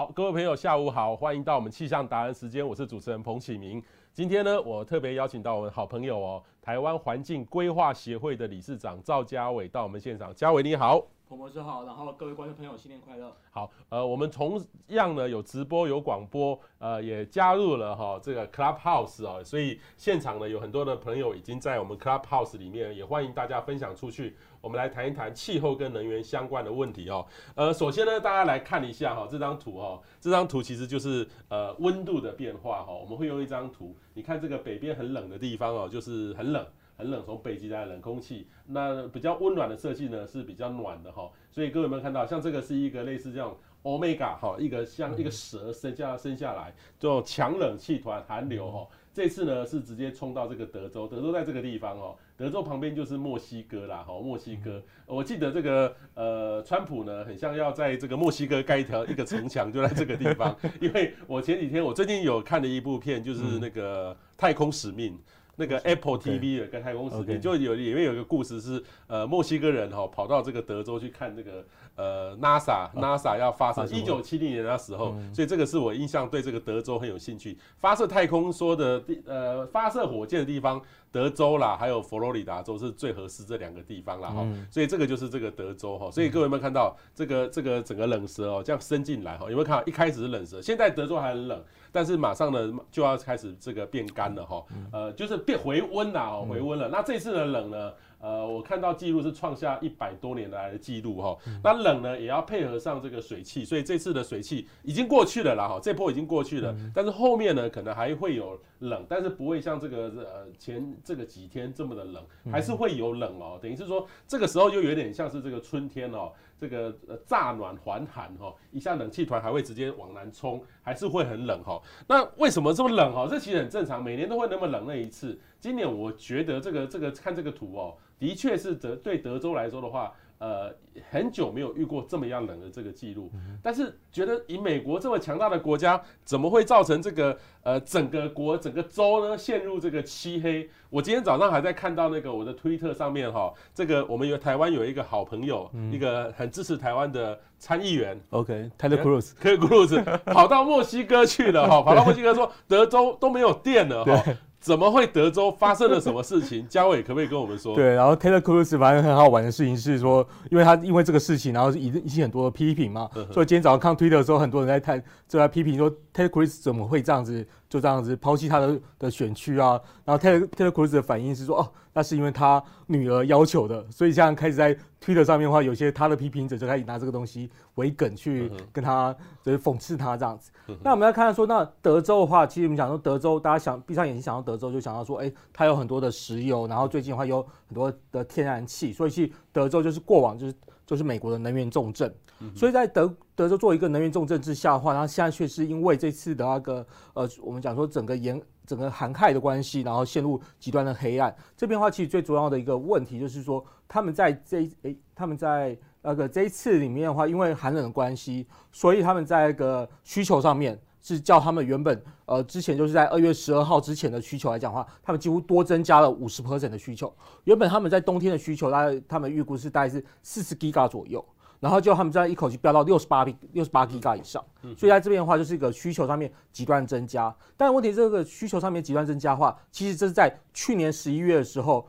好，各位朋友，下午好，欢迎到我们气象达人时间，我是主持人彭启明。今天呢，我特别邀请到我们好朋友哦，台湾环境规划协会的理事长赵家伟到我们现场。家伟你好。彭博士好，然后各位观众朋友新年快乐。好，呃，我们同样呢有直播有广播，呃，也加入了哈这个 Clubhouse 哦，所以现场呢有很多的朋友已经在我们 Clubhouse 里面，也欢迎大家分享出去。我们来谈一谈气候跟能源相关的问题哦。呃，首先呢，大家来看一下哈这张图哈，这张图其实就是呃温度的变化哈。我们会用一张图，你看这个北边很冷的地方哦，就是很冷。很冷，从北极来的冷空气，那比较温暖的色系呢是比较暖的哈，所以各位有没有看到，像这个是一个类似这种 Omega 哈，一个像一个蛇生下生下来，就强冷气团寒流哈，这次呢是直接冲到这个德州，德州在这个地方哦，德州旁边就是墨西哥啦哈，墨西哥，我记得这个呃，川普呢很像要在这个墨西哥盖一条 一个城墙，就在这个地方，因为我前几天我最近有看了一部片，就是那个太空使命。那个 Apple TV 的跟太空使命就有里面有一个故事是，呃，墨西哥人哈跑到这个德州去看这个呃 NASA NASA 要发射一九七零年那时候，所以这个是我印象对这个德州很有兴趣。发射太空说的地呃发射火箭的地方，德州啦，还有佛罗里达州是最合适这两个地方啦哈。所以这个就是这个德州哈。所以各位有没有看到这个这个整个冷蛇哦这样伸进来哈？有没有看到一开始是冷蛇，现在德州还很冷。但是马上呢就要开始这个变干了哈，呃，就是变回温了哦，回温了。那这次的冷呢？呃，我看到记录是创下一百多年来的记录哈。那冷呢，也要配合上这个水汽，所以这次的水汽已经过去了啦哈，这波已经过去了。但是后面呢，可能还会有冷，但是不会像这个呃前这个几天这么的冷，还是会有冷哦。等于是说，这个时候就有点像是这个春天哦，这个呃乍暖还寒哈，一下冷气团还会直接往南冲，还是会很冷哈。那为什么这么冷哈？这其实很正常，每年都会那么冷那一次。今年我觉得这个这个看这个图哦。的确是德对德州来说的话，呃，很久没有遇过这么样冷的这个记录。但是觉得以美国这么强大的国家，怎么会造成这个呃整个国整个州呢陷入这个漆黑？我今天早上还在看到那个我的推特上面哈，这个我们有台湾有一个好朋友，一个很支持台湾的参议员，OK，Ted Cruz，Ted Cruz 跑到墨西哥去了哈，跑到墨西哥说德州都没有电了哈。怎么会德州发生了什么事情？嘉伟可不可以跟我们说？对，然后 Taylor Cruz 反正很好玩的事情是说，因为他因为这个事情，然后引引起很多的批评嘛，所以今天早上看 Twitter 的时候，很多人在看就在批评说 Ted Cruz 怎么会这样子。就这样子抛弃他的的选区啊，然后 Ted Ted Cruz 的反应是说，哦，那是因为他女儿要求的，所以现在开始在推特上面的话，有些他的批评者就开始拿这个东西为梗去跟他就是讽刺他这样子。那我们来看看说，那德州的话，其实我们讲说德州，大家想闭上眼睛想到德州，就想到说，哎，它有很多的石油，然后最近的话有很多的天然气，所以其实德州就是过往就是。就是美国的能源重镇，所以在德德州做一个能源重镇之下的话，然后现在却是因为这次的那个呃，我们讲说整个严整个寒害的关系，然后陷入极端的黑暗。这边的话，其实最主要的一个问题就是说，他们在这诶、欸，他们在那个这一次里面的话，因为寒冷的关系，所以他们在一个需求上面。是叫他们原本呃之前就是在二月十二号之前的需求来讲的话，他们几乎多增加了五十 percent 的需求。原本他们在冬天的需求，大概他们预估是大概是四十 Giga 左右，然后就他们这样一口气飙到六十八六十八 Giga 以上。所以在这边的话，就是一个需求上面极端增加。但问题这个需求上面极端增加的话，其实这是在去年十一月的时候。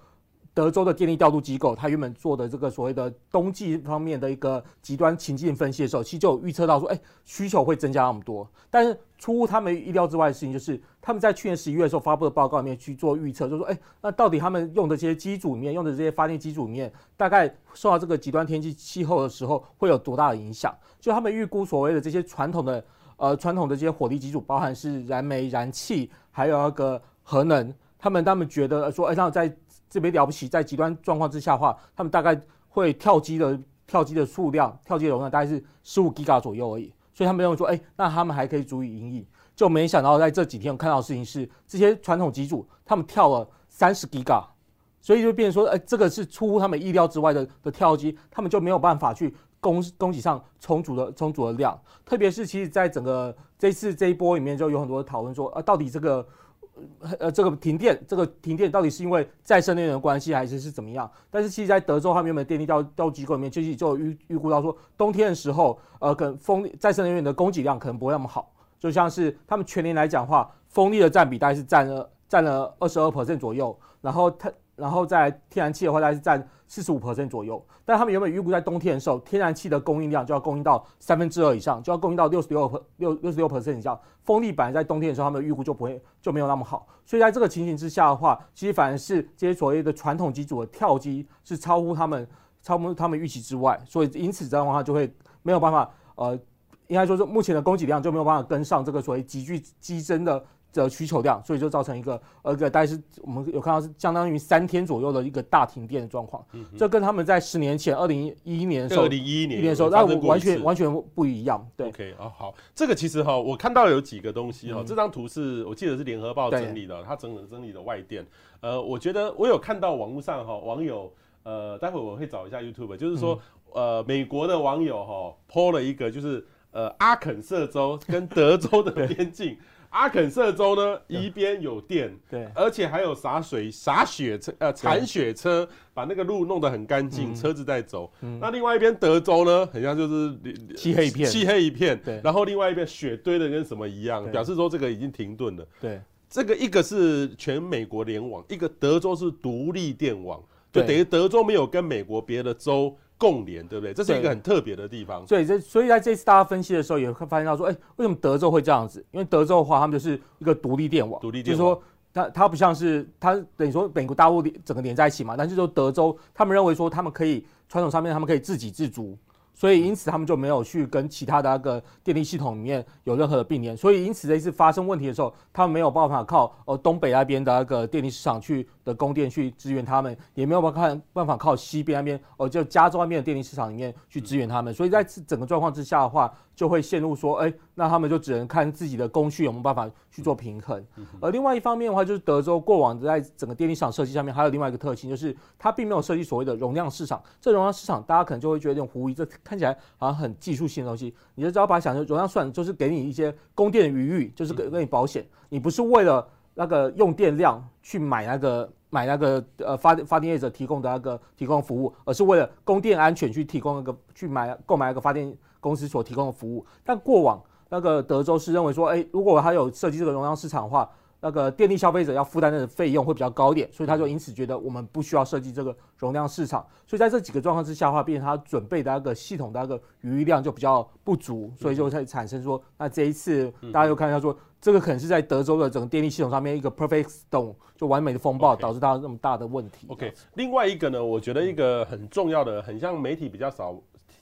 德州的电力调度机构，他原本做的这个所谓的冬季方面的一个极端情境分析的时候，其实就有预测到说，哎，需求会增加那么多。但是出乎他们意料之外的事情，就是他们在去年十一月的时候发布的报告里面去做预测，就说，哎，那到底他们用的这些机组里面，用的这些发电机组里面，大概受到这个极端天气气候的时候，会有多大的影响？就他们预估所谓的这些传统的，呃，传统的这些火力机组，包含是燃煤、燃气，还有那个核能，他们他们觉得说，哎，那在这边了不起，在极端状况之下的话，他们大概会跳机的跳机的数量，跳机的容量大概是十五 Giga 左右而已。所以他们认为说，哎，那他们还可以足以盈利。就没想到在这几天我看到的事情是，这些传统机组他们跳了三十 Giga，所以就变成说，哎，这个是出乎他们意料之外的的跳机，他们就没有办法去供供给上充足的充足的量。特别是其实在整个这次这一波里面，就有很多讨论说，啊，到底这个。呃，这个停电，这个停电到底是因为再生能源的关系，还是是怎么样？但是其实，在德州他们原本电力调调机构里面，其实就预预估到说，冬天的时候，呃，可能风再生能源的供给量可能不会那么好。就像是他们全年来讲话，风力的占比大概是占了占了二十二 percent 左右，然后它。然后在天然气的话，大概是占四十五 percent 左右。但他们原本预估在冬天的时候，天然气的供应量就要供应到三分之二以上，就要供应到六十六六六十六 percent 以上。风力本来在冬天的时候，他们的预估就不会就没有那么好。所以在这个情形之下的话，其实反而是这些所谓的传统机组的跳机是超乎他们超乎他们预期之外。所以因此这样的话，就会没有办法呃，应该说是目前的供给量就没有办法跟上这个所谓急剧激增的。的需求量，所以就造成一个呃，个大概是我们有看到是相当于三天左右的一个大停电的状况。嗯，这跟他们在十年前二零一一年的时候，二零一一年的时候，那完全完全不一样。对，OK 啊，好，这个其实哈，我看到有几个东西哈，这张图是我记得是联合报整理的，它整理整理的外电。呃，我觉得我有看到网络上哈网友，呃，待会我会找一下 YouTube，就是说呃，美国的网友哈 po 了一个就是呃阿肯色州跟德州的 边境。阿肯色州呢，一边有电，对，而且还有洒水、洒雪车，呃，铲雪车把那个路弄得很干净，嗯、车子在走。嗯、那另外一边德州呢，很像就是漆黑一片，漆黑一片。对，然后另外一边雪堆的跟什么一样，表示说这个已经停顿了。对，这个一个是全美国联网，一个德州是独立电网，就等于德州没有跟美国别的州。共联对不对？这是一个很特别的地方。对，这所以在这次大家分析的时候，也会发现到说，哎，为什么德州会这样子？因为德州的话，他们就是一个独立电网，独立电网，就是说它它不像是它等于说美国大陆整个连在一起嘛，但是说德州他们认为说他们可以传统上面他们可以自给自足。所以因此他们就没有去跟其他的那个电力系统里面有任何的并联，所以因此这一次发生问题的时候，他们没有办法靠呃东北那边的那个电力市场去的供电去支援他们，也没有办法看办法靠西边那边哦就加州那边的电力市场里面去支援他们，所以在整个状况之下的话，就会陷入说，哎，那他们就只能看自己的供需有没有办法去做平衡。而另外一方面的话，就是德州过往在整个电力市场设计上面还有另外一个特性，就是它并没有设计所谓的容量市场。这容量市场大家可能就会觉得有点狐疑，这看起来好像很技术性的东西。你就只要把它想成容量算，就是给你一些供电的余裕，就是给给你保险。你不是为了那个用电量去买那个买那个呃发发电业者提供的那个提供服务，而是为了供电安全去提供那个去买购买那个发电公司所提供的服务。但过往那个德州是认为说，哎，如果他有设计这个容量市场的话。那个电力消费者要负担的费用会比较高一点，所以他就因此觉得我们不需要设计这个容量市场。所以在这几个状况之下的话，变成他准备的那个系统的那个余量就比较不足，所以就会产生说，那这一次大家又看到说，这个可能是在德州的整个电力系统上面一个 perfect storm，就完美的风暴导致它那么大的问题。OK，另外一个呢，我觉得一个很重要的，很像媒体比较少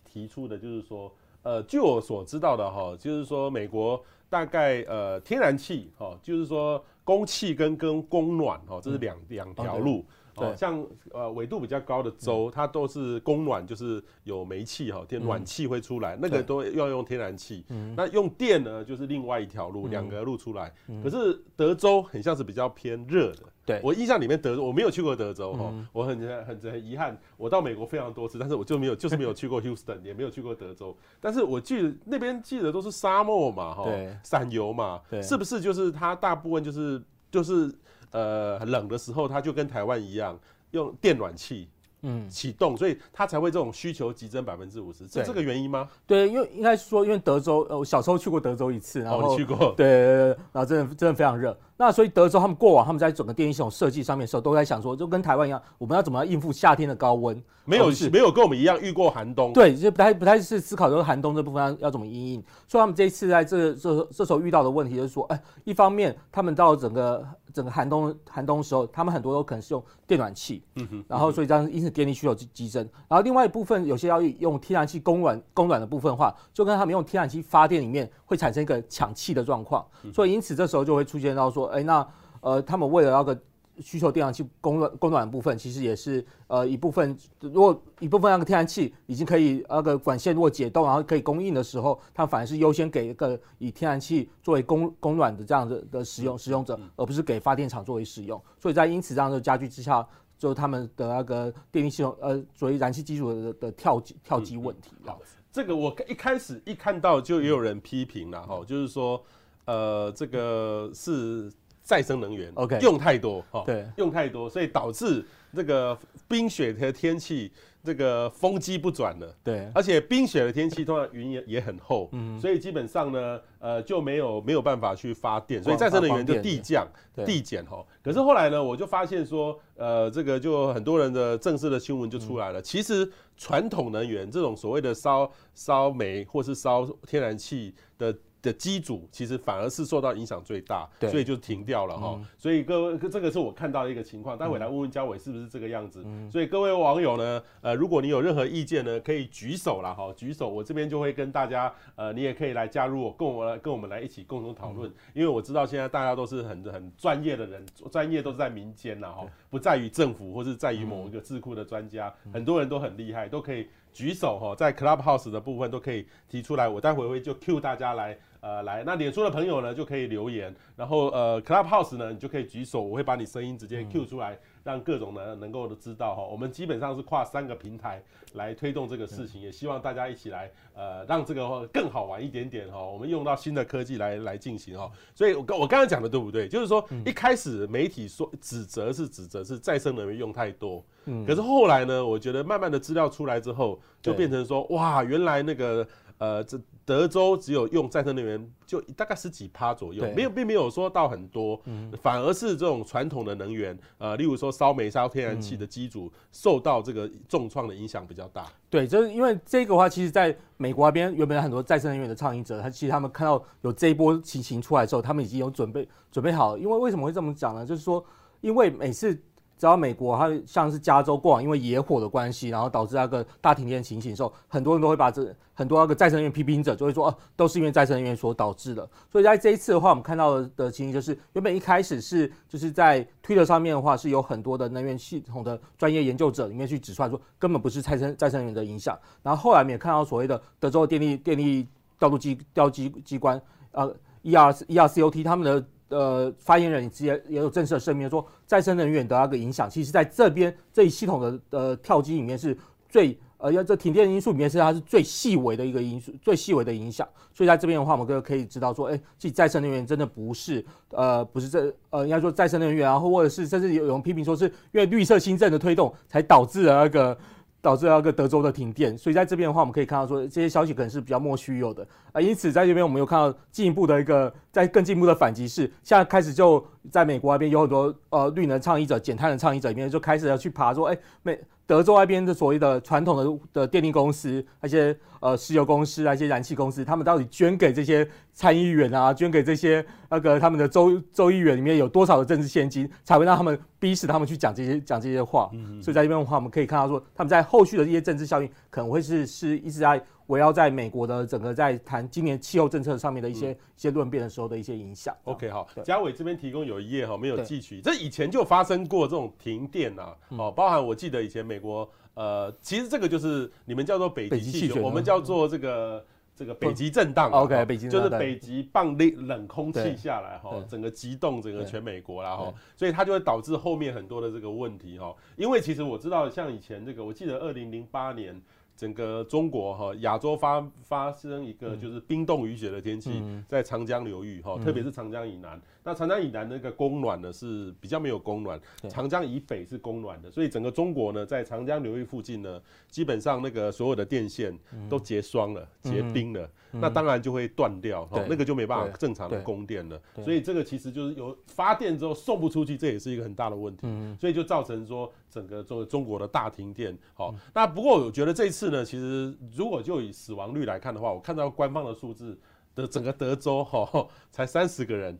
提出的，就是说，呃，据我所知道的哈，就是说美国。大概呃天然气哦，就是说供气跟跟供暖哦，这是两两条路。对，像呃纬度比较高的州，它都是供暖，就是有煤气哈，天暖气会出来，那个都要用天然气。那用电呢，就是另外一条路，两个路出来。可是德州很像是比较偏热的。对，我印象里面德州我没有去过德州哈，嗯、我很很很遗憾，我到美国非常多次，但是我就没有就是没有去过 Houston，也没有去过德州。但是我记得那边记得都是沙漠嘛哈，散油嘛，是不是就是它大部分就是就是呃冷的时候，它就跟台湾一样用电暖气。嗯，启动，所以它才会这种需求急增百分之五十，是这个原因吗？对，因为应该是说，因为德州，呃，我小时候去过德州一次，然后、哦、去过，对对对，然后真的真的非常热。那所以德州他们过往他们在整个电力系统设计上面的时候，都在想说，就跟台湾一样，我们要怎么样应付夏天的高温？没有是没有跟我们一样遇过寒冬，对，就不太不太是思考说寒冬这部分要要怎么应应。所以他们这一次在这这这时候遇到的问题就是说，哎，一方面他们到整个。整个寒冬寒冬的时候，他们很多都可能是用电暖气，嗯哼，然后所以这样因此电力需求激增。然后另外一部分有些要用天然气供暖供暖的部分的话，就跟他们用天然气发电里面会产生一个抢气的状况，所以因此这时候就会出现到说，哎，那呃他们为了那个。需求电氧气供暖供暖的部分，其实也是呃一部分。如果一部分那个天然气已经可以那个管线如果解冻，然后可以供应的时候，它反而是优先给一个以天然气作为供供暖的这样的的使用使用者，而不是给发电厂作为使用。所以在因此这样的加剧之下，就他们的那个电力系统呃作为燃气基础的的跳机跳机问题。好，这个我一开始一看到就也有人批评了哈，就是说呃这个是。再生能源，OK，用太多，哈，对，用太多，所以导致这个冰雪的天气。这个风机不转了，对，而且冰雪的天气，通常云也也很厚，嗯，所以基本上呢，呃，就没有没有办法去发电，所以再生能源就递降、递减哈。可是后来呢，我就发现说，呃，这个就很多人的正式的新闻就出来了，其实传统能源这种所谓的烧烧煤或是烧天然气的。的机组其实反而是受到影响最大，所以就停掉了哈。所以各位，这个是我看到的一个情况。待会来问问焦纬是不是这个样子。所以各位网友呢，呃，如果你有任何意见呢，可以举手了哈，举手，我这边就会跟大家，呃，你也可以来加入我，跟我来跟我们来一起共同讨论。因为我知道现在大家都是很很专业的人，专业都是在民间了哈，不在于政府或是在于某一个智库的专家，很多人都很厉害，都可以举手哈，在 Clubhouse 的部分都可以提出来，我待会会就 cue 大家来。呃，来，那脸书的朋友呢，就可以留言，然后呃，Clubhouse 呢，你就可以举手，我会把你声音直接 Q 出来，让各种呢能够的知道哈。我们基本上是跨三个平台来推动这个事情，也希望大家一起来，呃，让这个更好玩一点点哈。我们用到新的科技来来进行哈。所以我刚我刚刚讲的对不对？就是说一开始媒体说指责是指责是再生能源用太多，嗯，可是后来呢，我觉得慢慢的资料出来之后，就变成说哇，原来那个呃这。德州只有用再生能源就大概十几趴左右，没有并没有说到很多，嗯反而是这种传统的能源，呃，例如说烧煤、烧天然气的机组受到这个重创的影响比较大。对，就是因为这个话，其实在美国那边原本有很多再生能源的倡议者，他其实他们看到有这一波情形出来之后，他们已经有准备准备好了。因为为什么会这么讲呢？就是说，因为每次。只要美国，它像是加州过往因为野火的关系，然后导致那个大停电情形的时候，很多人都会把这很多那个再生能源批评者就会说，哦，都是因为再生能源所导致的。所以在这一次的话，我们看到的情形就是，原本一开始是就是在推特上面的话，是有很多的能源系统的专业研究者里面去指出来说，根本不是再生再生能源的影响。然后后来我们也看到所谓的德州电力电力调度机调机机关，呃，E R E R C O T 他们的。呃，发言人直接也有正式的声明说，再生能源的那个影响，其实在这边这一系统的呃跳机里面是最呃要这停电因素里面是它是最细微的一个因素，最细微的影响。所以在这边的话，我们就可以知道说，哎、欸，其实再生能源真的不是呃不是这呃应该说再生能源，然后或者是甚至有人批评说是因为绿色新政的推动才导致了那个。导致了那个德州的停电，所以在这边的话，我们可以看到说这些消息可能是比较莫须有的啊。因此在这边我们有看到进一步的一个在更进一步的反击是，现在开始就在美国那边有很多呃绿能倡议者、减碳的倡议者里面就开始要去爬说，哎、美德州那边的所谓的传统的的电力公司，那些呃石油公司、啊、一些燃气公司，他们到底捐给这些参议员啊，捐给这些那个他们的州州议员里面有多少的政治现金，才会让他们逼使他们去讲这些讲这些话？嗯，所以在这边的话，我们可以看到说，他们在后续的这些政治效应，可能会是是一直在围绕在美国的整个在谈今年气候政策上面的一些、嗯、一些论辩的时候的一些影响。OK，好，嘉伟这边提供有一页哈，没有记取，这以前就发生过这种停电呐、啊，哦，包含我记得以前美国。呃，其实这个就是你们叫做北极气旋，我们叫做这个这个北极震荡。OK，北极就是北极棒冷冷空气下来哈，整个急冻整个全美国啦哈，所以它就会导致后面很多的这个问题哈。因为其实我知道，像以前这个，我记得二零零八年。整个中国哈亚洲发发生一个就是冰冻雨雪的天气，在长江流域哈，特别是长江以南。那长江以南那个供暖呢是比较没有供暖，长江以北是供暖的，所以整个中国呢在长江流域附近呢，基本上那个所有的电线都结霜了、结冰了，那当然就会断掉，那个就没办法正常的供电了。所以这个其实就是有发电之后送不出去，这也是一个很大的问题。所以就造成说整个中中国的大停电。好，那不过我觉得这一次。呢，其实如果就以死亡率来看的话，我看到官方的数字的整个德州哈，才三十个人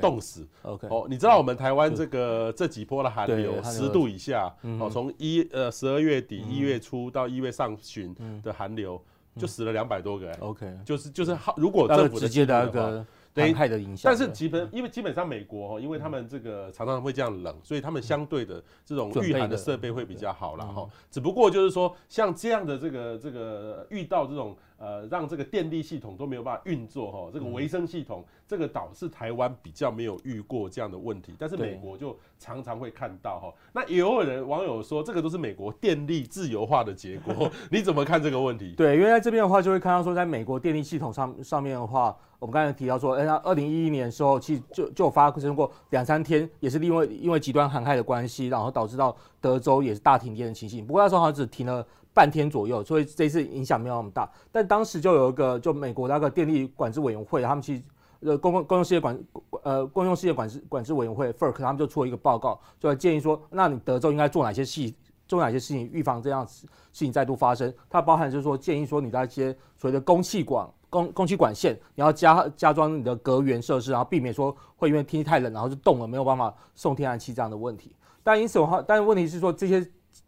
冻死。OK，哦，你知道我们台湾这个这几波的寒流，十度以下，哦，从一呃十二月底一月初到一月上旬的寒流，就死了两百多个人。OK，就是就是好如果政府的直接的那个。对，害的影响。但是基本，因为基本上美国哈，因为他们这个常常会这样冷，所以他们相对的这种御寒的设备会比较好了哈。只不过就是说，像这样的这个这个遇到这种。呃让这个电力系统都没有办法运作哈，这个维生系统，这个岛是台湾比较没有遇过这样的问题，但是美国就常常会看到哈。那也有人网友说，这个都是美国电力自由化的结果，你怎么看这个问题？对，因为在这边的话，就会看到说，在美国电力系统上上面的话，我们刚才提到说，哎，那二零一一年的时候，其实就就发生过两三天，也是因为因为极端寒害的关系，然后导致到德州也是大停电的情形。不过那时候好像只停了半天左右，所以这次影响没有那么大。但当时就有一个就美国那个电力管制委员会，他们其实呃公共公用事业管呃公用事业管制管制委员会 FERC，他们就出了一个报告，就建议说，那你德州应该做哪些细。做哪些事情预防这样事情再度发生？它包含就是说建议说你的一些所谓的供气管、供供气管线，你要加加装你的隔源设施，然后避免说会因为天气太冷，然后就冻了，没有办法送天然气这样的问题。但因此的话，但是问题是说这些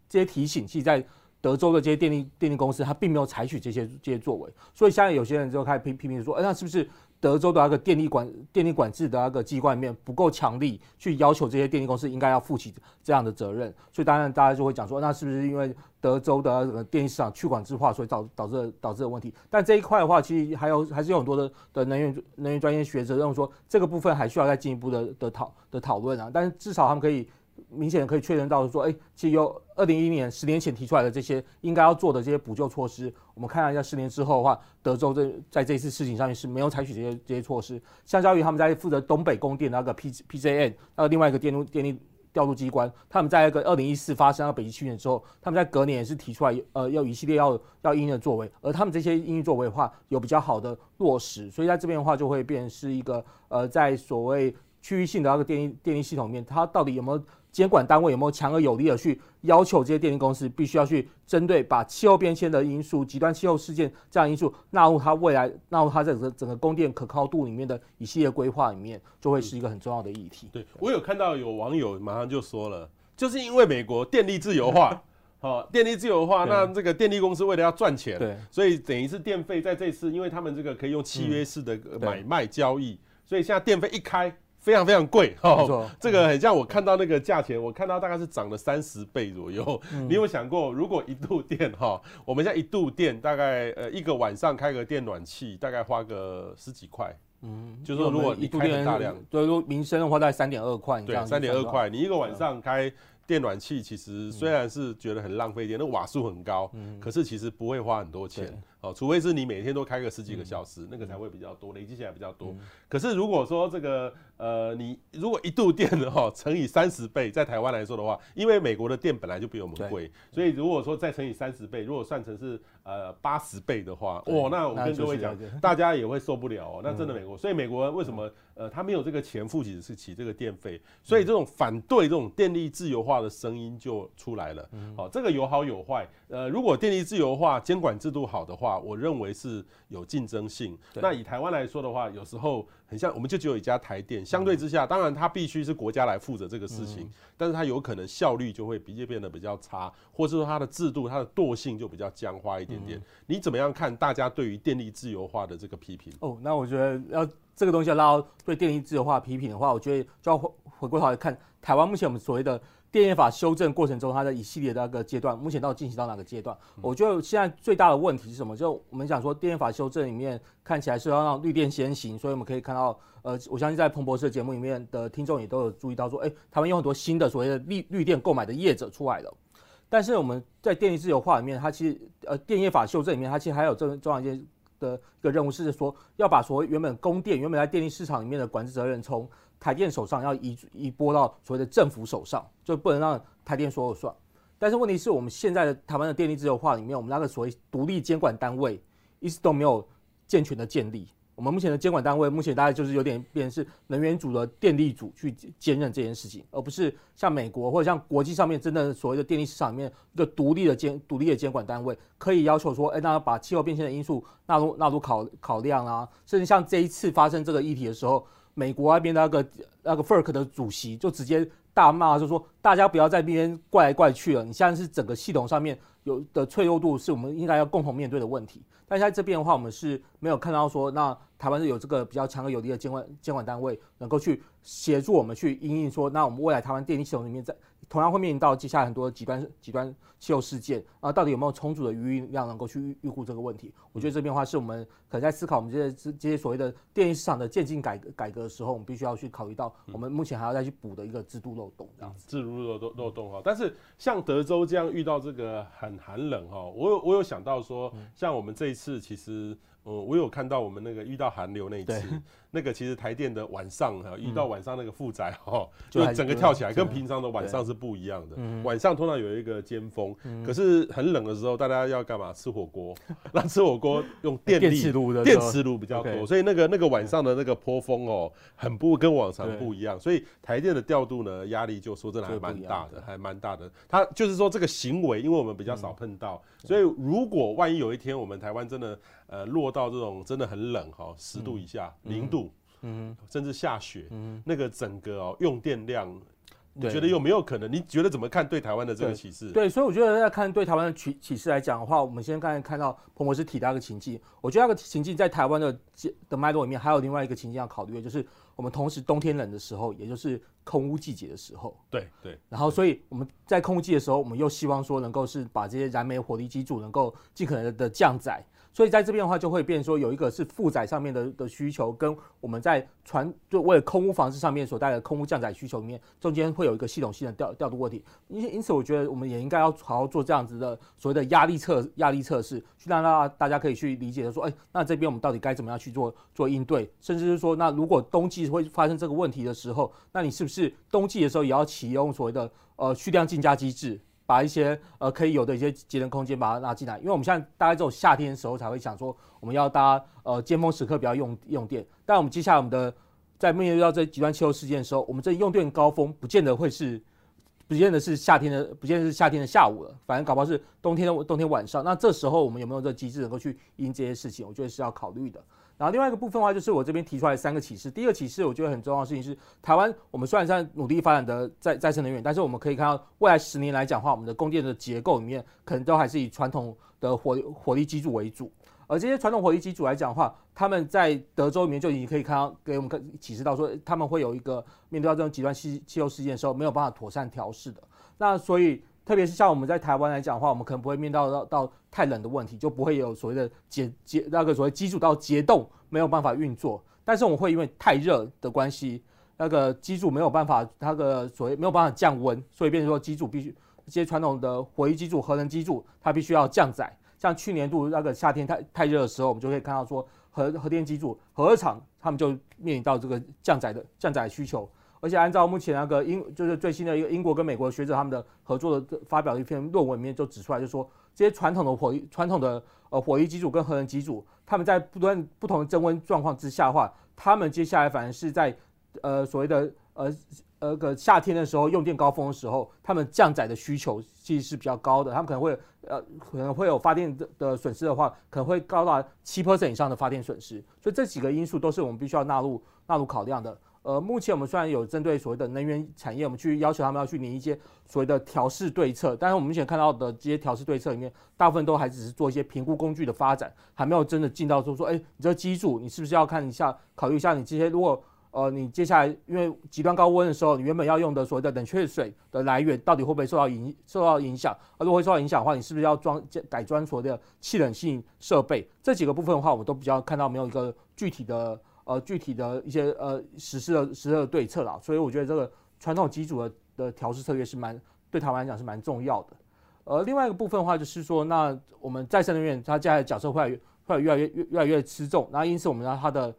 这些提醒，其在德州的这些电力电力公司，它并没有采取这些这些作为，所以现在有些人就开始批批评说，哎，那是不是？德州的那个电力管电力管制的那个机关里面不够强力，去要求这些电力公司应该要负起这样的责任，所以当然大家就会讲说，那是不是因为德州的电力市场去管制化，所以导导致导致的问题？但这一块的话，其实还有还是有很多的的能源能源专业学者认为说，这个部分还需要再进一步的的讨的讨论啊。但是至少他们可以。明显可以确认到说，哎，其实有二零一一年十年前提出来的这些应该要做的这些补救措施，我们看一下十年之后的话，德州这在这次事情上面是没有采取这些这些措施。相较于他们在负责东北供电那个 P P J N 那个另外一个电路电力调度机关，他们在一个二零一四发生了北极气旋之后，他们在隔年也是提出来，呃，要一系列要要因应的作为，而他们这些因应作为的话，有比较好的落实，所以在这边的话就会变成是一个，呃，在所谓区域性的那个电力电力系统里面，它到底有没有？监管单位有没有强而有力的去要求这些电力公司必须要去针对把气候变迁的因素、极端气候事件这样因素纳入它未来纳入它整个整个供电可靠度里面的一系列规划里面，就会是一个很重要的议题。对，我有看到有网友马上就说了，就是因为美国电力自由化，好，电力自由化，那这个电力公司为了要赚钱，对，所以等于是电费在这次，因为他们这个可以用契约式的买卖交易，所以现在电费一开。非常非常贵哈，这个很像我看到那个价钱，我看到大概是涨了三十倍左右。你有想过，如果一度电哈，我们现在一度电大概呃一个晚上开个电暖气，大概花个十几块。嗯，就是说如果你开很大量，对，如果民生的话大概三点二块。对，三点二块，你一个晚上开电暖气，其实虽然是觉得很浪费电，那瓦数很高，可是其实不会花很多钱。哦，除非是你每天都开个十几个小时，那个才会比较多，累积起来比较多。可是如果说这个。呃，你如果一度电的话 乘以三十倍，在台湾来说的话，因为美国的电本来就比我们贵，所以如果说再乘以三十倍，如果算成是呃八十倍的话，哦，那我跟各位讲，大家也会受不了哦。那真的美国，所以美国为什么呃他没有这个钱付起是起这个电费？所以这种反对这种电力自由化的声音就出来了。好，这个有好有坏。呃，如果电力自由化监管制度好的话，我认为是有竞争性。那以台湾来说的话，有时候。很像，我们就只有一家台电，相对之下，当然它必须是国家来负责这个事情，但是它有可能效率就会比变得比较差，或者说它的制度、它的惰性就比较僵化一点点。你怎么样看大家对于电力自由化的这个批评？哦，那我觉得要这个东西要拉到对电力自由化批评的话，我觉得就要回回过头来看台湾目前我们所谓的。电业法修正过程中，它的一系列的那个阶段，目前到进行到哪个阶段？我觉得现在最大的问题是什么？就我们讲说，电业法修正里面看起来是要让绿电先行，所以我们可以看到，呃，我相信在彭博社节目里面的听众也都有注意到说，哎，他们有很多新的所谓的绿绿电购买的业者出来了。但是我们在电力自由化里面，它其实呃电业法修正里面，它其实还有这重要一件的一个任务是说，要把所谓原本供电原本在电力市场里面的管制责任从台电手上要移移拨到所谓的政府手上，就不能让台电说了算。但是问题是我们现在的台湾的电力自由化里面，我们那个所谓独立监管单位一直都没有健全的建立。我们目前的监管单位，目前大概就是有点变是能源组的电力组去兼任这件事情，而不是像美国或者像国际上面真的所谓的电力市场里面一个独立的监独立的监管单位，可以要求说，哎，那把气候变迁的因素纳入纳入考考量啊，甚至像这一次发生这个议题的时候。美国那边那个那个 FERC 的主席就直接大骂，就说大家不要在那边怪来怪去了。你现在是整个系统上面有的脆弱度，是我们应该要共同面对的问题。但在这边的话，我们是没有看到说，那台湾是有这个比较强而有力的监管监管单位，能够去协助我们去应应说，那我们未来台湾电力系统里面在同样会面临到接下来很多极端极端气候事件啊，到底有没有充足的余量能够去预预估这个问题？我觉得这边的话是我们可能在思考我们这些这这些所谓的电力市场的渐进改革改革的时候，我们必须要去考虑到我们目前还要再去补的一个制度漏洞这样子。制度漏洞漏洞哈，但是像德州这样遇到这个很寒冷哈，我有我有想到说，像我们这一次其实。嗯，我有看到我们那个遇到寒流那一次，那个其实台电的晚上哈，遇到晚上那个负载哈，就整个跳起来，跟平常的晚上是不一样的。晚上通常有一个尖峰，可是很冷的时候，大家要干嘛？吃火锅。那吃火锅用电力，电磁炉的，电磁炉比较多，所以那个那个晚上的那个坡峰哦，很不跟往常不一样。所以台电的调度呢，压力就说真的还蛮大的，还蛮大的。它就是说这个行为，因为我们比较少碰到，所以如果万一有一天我们台湾真的。呃，落到这种真的很冷哈，十度以下，零度，嗯，甚至下雪，嗯，那个整个哦用电量，你觉得有没有可能？你觉得怎么看对台湾的这个启示？对，所以我觉得要看对台湾的启启示来讲的话，我们先刚才看到彭博士提到一个情境，我觉得那个情境在台湾的的脉络里面，还有另外一个情境要考虑的，就是我们同时冬天冷的时候，也就是空污季节的时候，对对，然后所以我们在空污季的时候，我们又希望说能够是把这些燃煤火力机组能够尽可能的降载。所以在这边的话，就会变说有一个是负载上面的的需求，跟我们在船就为了空屋防治上面所带来的空屋降载需求里面，中间会有一个系统性的调调度问题。因因此，我觉得我们也应该要好好做这样子的所谓的压力测压力测试，去让大家大家可以去理解的说，哎，那这边我们到底该怎么样去做做应对，甚至是说，那如果冬季会发生这个问题的时候，那你是不是冬季的时候也要启用所谓的呃蓄量竞价机制？把一些呃可以有的一些节能空间把它拉进来，因为我们现在大概只有夏天的时候才会想说我们要搭呃尖峰时刻不要用用电，但我们接下来我们的在面对到这极端气候事件的时候，我们这用电高峰不见得会是，不见得是夏天的，不见得是夏天的下午了，反正搞不好是冬天的冬天晚上，那这时候我们有没有这机制能够去应这些事情，我觉得是要考虑的。然后另外一个部分的话，就是我这边提出来三个启示。第一个启示，我觉得很重要的事情是，台湾我们虽然在努力发展的再再生能源，但是我们可以看到未来十年来讲的话，我们的供电的结构里面可能都还是以传统的火火力机组为主。而这些传统火力机组来讲的话，他们在德州里面就已经可以看到，给我们启示到说，他们会有一个面对到这种极端气气候事件的时候，没有办法妥善调试的。那所以。特别是像我们在台湾来讲的话，我们可能不会面到到到太冷的问题，就不会有所谓的结结那个所谓机组到结冻没有办法运作。但是我们会因为太热的关系，那个机组没有办法，那个所谓没有办法降温，所以变成说机组必须这些传统的火力机组、核能机组，它必须要降载。像去年度那个夏天太太热的时候，我们就可以看到说核核电机组、核厂他们就面临到这个降载的降载需求。而且按照目前那个英，就是最新的一个英国跟美国学者他们的合作的发表的一篇论文里面就指出来，就说这些传统的火、传统的呃火力机组跟核能机组，他们在不断不同的增温状况之下的话，他们接下来反而是在呃所谓的呃呃个夏天的时候用电高峰的时候，他们降载的需求其实是比较高的，他们可能会呃可能会有发电的的损失的话，可能会高达七 percent 以上的发电损失，所以这几个因素都是我们必须要纳入纳入考量的。呃，目前我们虽然有针对所谓的能源产业，我们去要求他们要去拟一些所谓的调试对策，但是我们目前看到的这些调试对策里面，大部分都还只是做一些评估工具的发展，还没有真的进到说说，哎，你这个机组，你是不是要看一下，考虑一下你这些，如果呃你接下来因为极端高温的时候，你原本要用的所谓的冷却水的来源，到底会不会受到影受到影响？啊，如果会受到影响的话，你是不是要装改装所谓的气冷性设备？这几个部分的话，我都比较看到没有一个具体的。呃，具体的一些呃实施的实施的对策啦，所以我觉得这个传统机组的的调试策略是蛮对台湾来讲是蛮重要的。呃，另外一个部分的话就是说，那我们再生能源它接下来角色会会越来越越越来越吃重，那因此我们要它的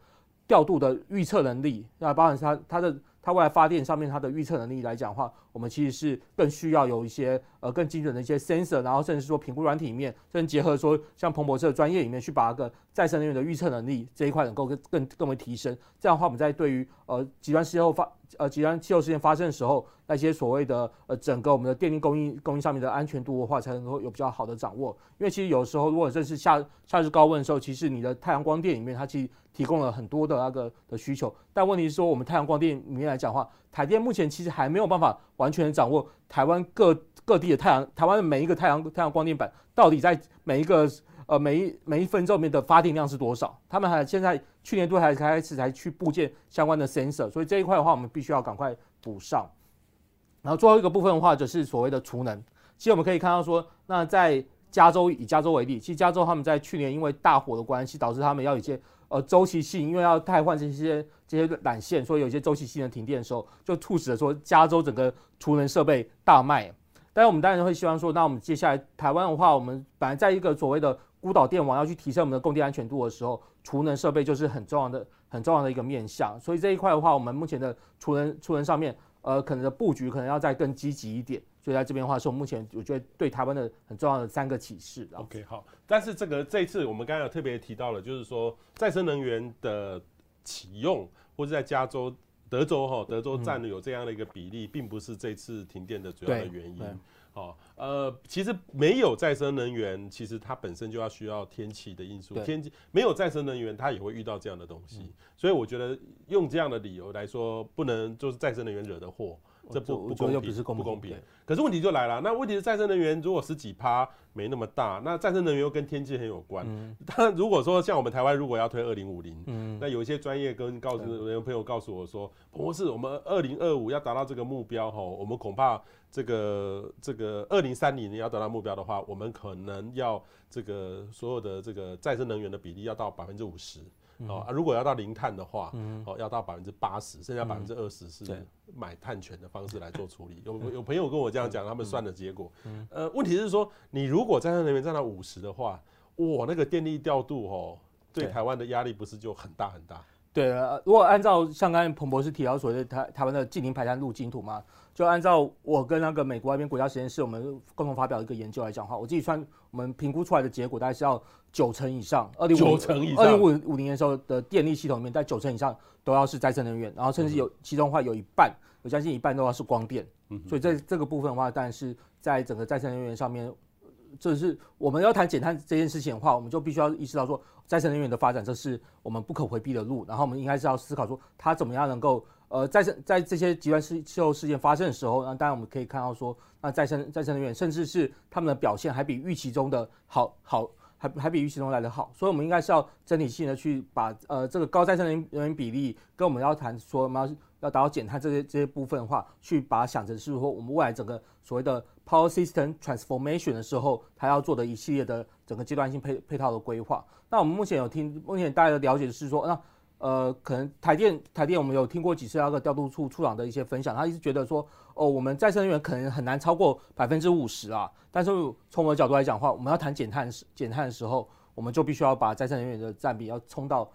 调度的预测能力，那包含它它的。它未来发电上面它的预测能力来讲的话，我们其实是更需要有一些呃更精准的一些 sensor，然后甚至是说评估软体里面，甚至结合说像彭博社的专业里面去把那个再生能源的预测能力这一块能够更更更为提升。这样的话，我们在对于呃极端气候发呃极端气候事件发生的时候，那些所谓的呃整个我们的电力供应供应上面的安全度的话，才能够有比较好的掌握。因为其实有时候如果真是夏夏日高温的时候，其实你的太阳光电里面它其实。提供了很多的那个的需求，但问题是说，我们太阳光电里面来讲的话，台电目前其实还没有办法完全掌握台湾各各地的太阳，台湾的每一个太阳太阳光电板到底在每一个呃每一每一分钟里面的发电量是多少？他们还现在去年都还开始才去部件相关的 sensor，所以这一块的话，我们必须要赶快补上。然后最后一个部分的话，就是所谓的储能。其实我们可以看到说，那在加州以加州为例，其实加州他们在去年因为大火的关系，导致他们要一些呃周期性，因为要汰换这些这些缆线，所以有些周期性的停电的时候，就促使了说加州整个储能设备大卖。但是我们当然会希望说，那我们接下来台湾的话，我们本来在一个所谓的孤岛电网要去提升我们的供电安全度的时候，储能设备就是很重要的、很重要的一个面向。所以这一块的话，我们目前的储能储能上面，呃，可能的布局可能要再更积极一点。所以在这边的话，是我目前我觉得对台湾的很重要的三个启示。OK，好。但是这个这一次我们刚刚有特别提到了，就是说再生能源的启用，或者在加州。德州哈，德州占有这样的一个比例，并不是这次停电的主要的原因。好，呃，其实没有再生能源，其实它本身就要需要天气的因素。天气没有再生能源，它也会遇到这样的东西。所以我觉得用这样的理由来说，不能就是再生能源惹的祸。这不不公平，不公平。可是问题就来了，那问题是再生能源如果十几趴没那么大，那再生能源又跟天气很有关。当然，如果说像我们台湾如果要推二零五零，那有一些专业跟告诉有朋友告诉我说，不是我们二零二五要达到这个目标哈，我们恐怕这个这个二零三零年要达到目标的话，我们可能要这个所有的这个再生能源的比例要到百分之五十。哦啊，如果要到零碳的话，嗯、哦，要到百分之八十，剩下百分之二十是买碳权的方式来做处理。嗯、有有朋友跟我这样讲，他们算的结果。嗯、呃，问题是说，你如果再生能源占到五十的话，哇，那个电力调度哦，对。台湾的压力不是就很大很大？对，如果按照像刚才彭博士提到所谓的台台湾的近零排碳路径图嘛，就按照我跟那个美国那边国家实验室我们共同发表一个研究来讲的话，我自己算我们评估出来的结果大概是要九成以上，二零五二零五五零年的时候的电力系统里面在九成以上都要是再生能源，然后甚至有其中的话有一半，我相信一半都要是光电，所以这这个部分的话，当然是在整个再生能源上面。这是我们要谈减碳这件事情的话，我们就必须要意识到说，再生能源的发展这是我们不可回避的路。然后我们应该是要思考说，它怎么样能够呃，在在这些极端气气候事件发生的时候，那当然我们可以看到说，那再生再生能源甚至是他们的表现还比预期中的好好，还还比预期中来得好。所以，我们应该是要整体性的去把呃这个高再生能源比例跟我们要谈说我们要要达到减碳这些这些部分的话，去把它想成是说我们未来整个所谓的。Power System Transformation 的时候，他要做的一系列的整个阶段性配配套的规划。那我们目前有听，目前大家的了解是说，那呃，可能台电台电我们有听过几次那个调度处处长的一些分享，他一直觉得说，哦，我们再生能源可能很难超过百分之五十啊。但是从我的角度来讲的话，我们要谈减碳减碳的时候，我们就必须要把再生能源的占比要冲到。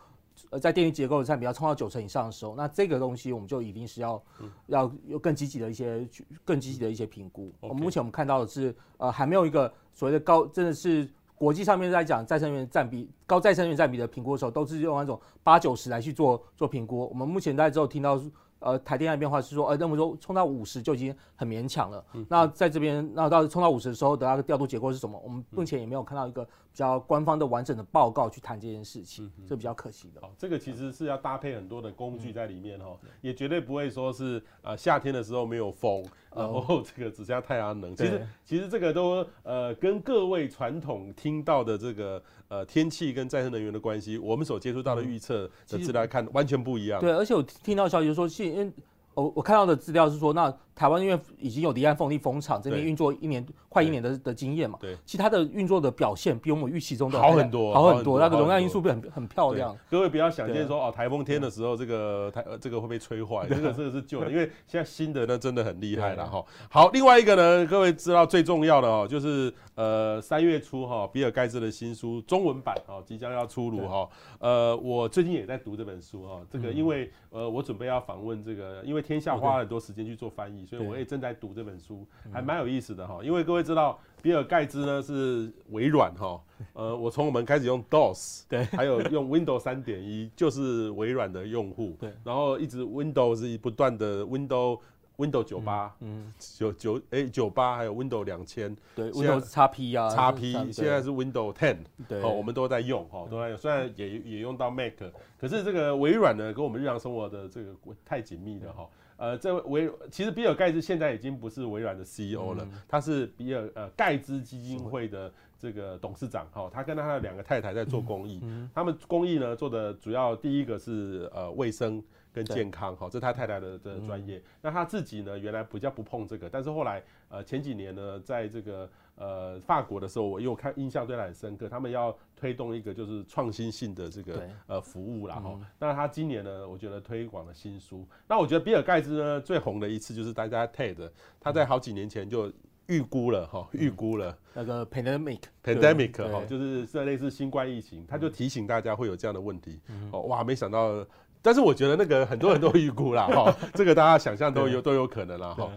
呃，在电力结构的占比要冲到九成以上的时候，那这个东西我们就一定是要，嗯、要有更积极的一些、更积极的一些评估。我们、嗯、目前我们看到的是，呃，还没有一个所谓的高，真的是国际上面在讲再生能源占比高再生能源占比的评估的时候，都是用那种八九十来去做做评估。我们目前在之后听到。呃，台电那边话是说，呃，那么说冲到五十就已经很勉强了。那在这边，那到冲到五十的时候得到的调度结构是什么？我们目前也没有看到一个比较官方的完整的报告去谈这件事情，嗯、这比较可惜的。好，这个其实是要搭配很多的工具在里面哈，嗯、也绝对不会说是呃夏天的时候没有风，然后 这个只剩下太阳能。嗯、其实其实这个都呃跟各位传统听到的这个呃天气跟再生能源的关系，我们所接触到的预测的资料来看完全不一样。对，而且我听到消息说，现因为我我看到的资料是说，那台湾因为已经有离岸风力风场这边运作一年快一年的的经验嘛，对，其他的运作的表现比我们预期中的好很多，好很多，那个容量因素很很漂亮。各位不要想见说哦，台风天的时候这个台这个会被吹坏，这 个这个是旧的，因为现在新的那真的很厉害了哈。好，另外一个呢，各位知道最重要的哦，就是呃三月初哈，比尔盖茨的新书中文版哦即将要出炉哈。呃，我最近也在读这本书哈，这个因为呃我准备要访问这个，因为。天下花了很多时间去做翻译，所以我也正在读这本书，还蛮有意思的哈。因为各位知道，比尔盖茨呢是微软哈，呃，我从我们开始用 DOS，对，还有用 Windows 三点一，就是微软的用户，对，然后一直 Windows 是不断的 Windows Windows 九八，嗯，九九哎九八，还有 Windows 两千，对，Windows XP 啊，XP，现在是 Windows Ten，对，哦，我们都在用哈，都在用，虽然也也用到 Mac，可是这个微软呢，跟我们日常生活的这个太紧密了哈。呃，这位微其实比尔盖茨现在已经不是微软的 CEO 了，他是比尔呃盖茨基金会的这个董事长哈，他跟他的两个太太在做公益，他们公益呢做的主要第一个是呃卫生跟健康哈，这是他太太的的专业。那他自己呢原来比较不碰这个，但是后来呃前几年呢，在这个呃法国的时候，我有看印象对他很深刻，他们要推动一个就是创新性的这个呃服务啦哈。那他今年呢，我觉得推广了新书。那我觉得比尔盖茨呢最红的一次就是大家 TED，他在好几年前就。预估了哈，预估了、嗯、那个 pandemic，pandemic 哈，就是这类似新冠疫情，他就提醒大家会有这样的问题。哦，哇，没想到，但是我觉得那个很多人都预估了哈，这个大家想象都有都有可能了哈。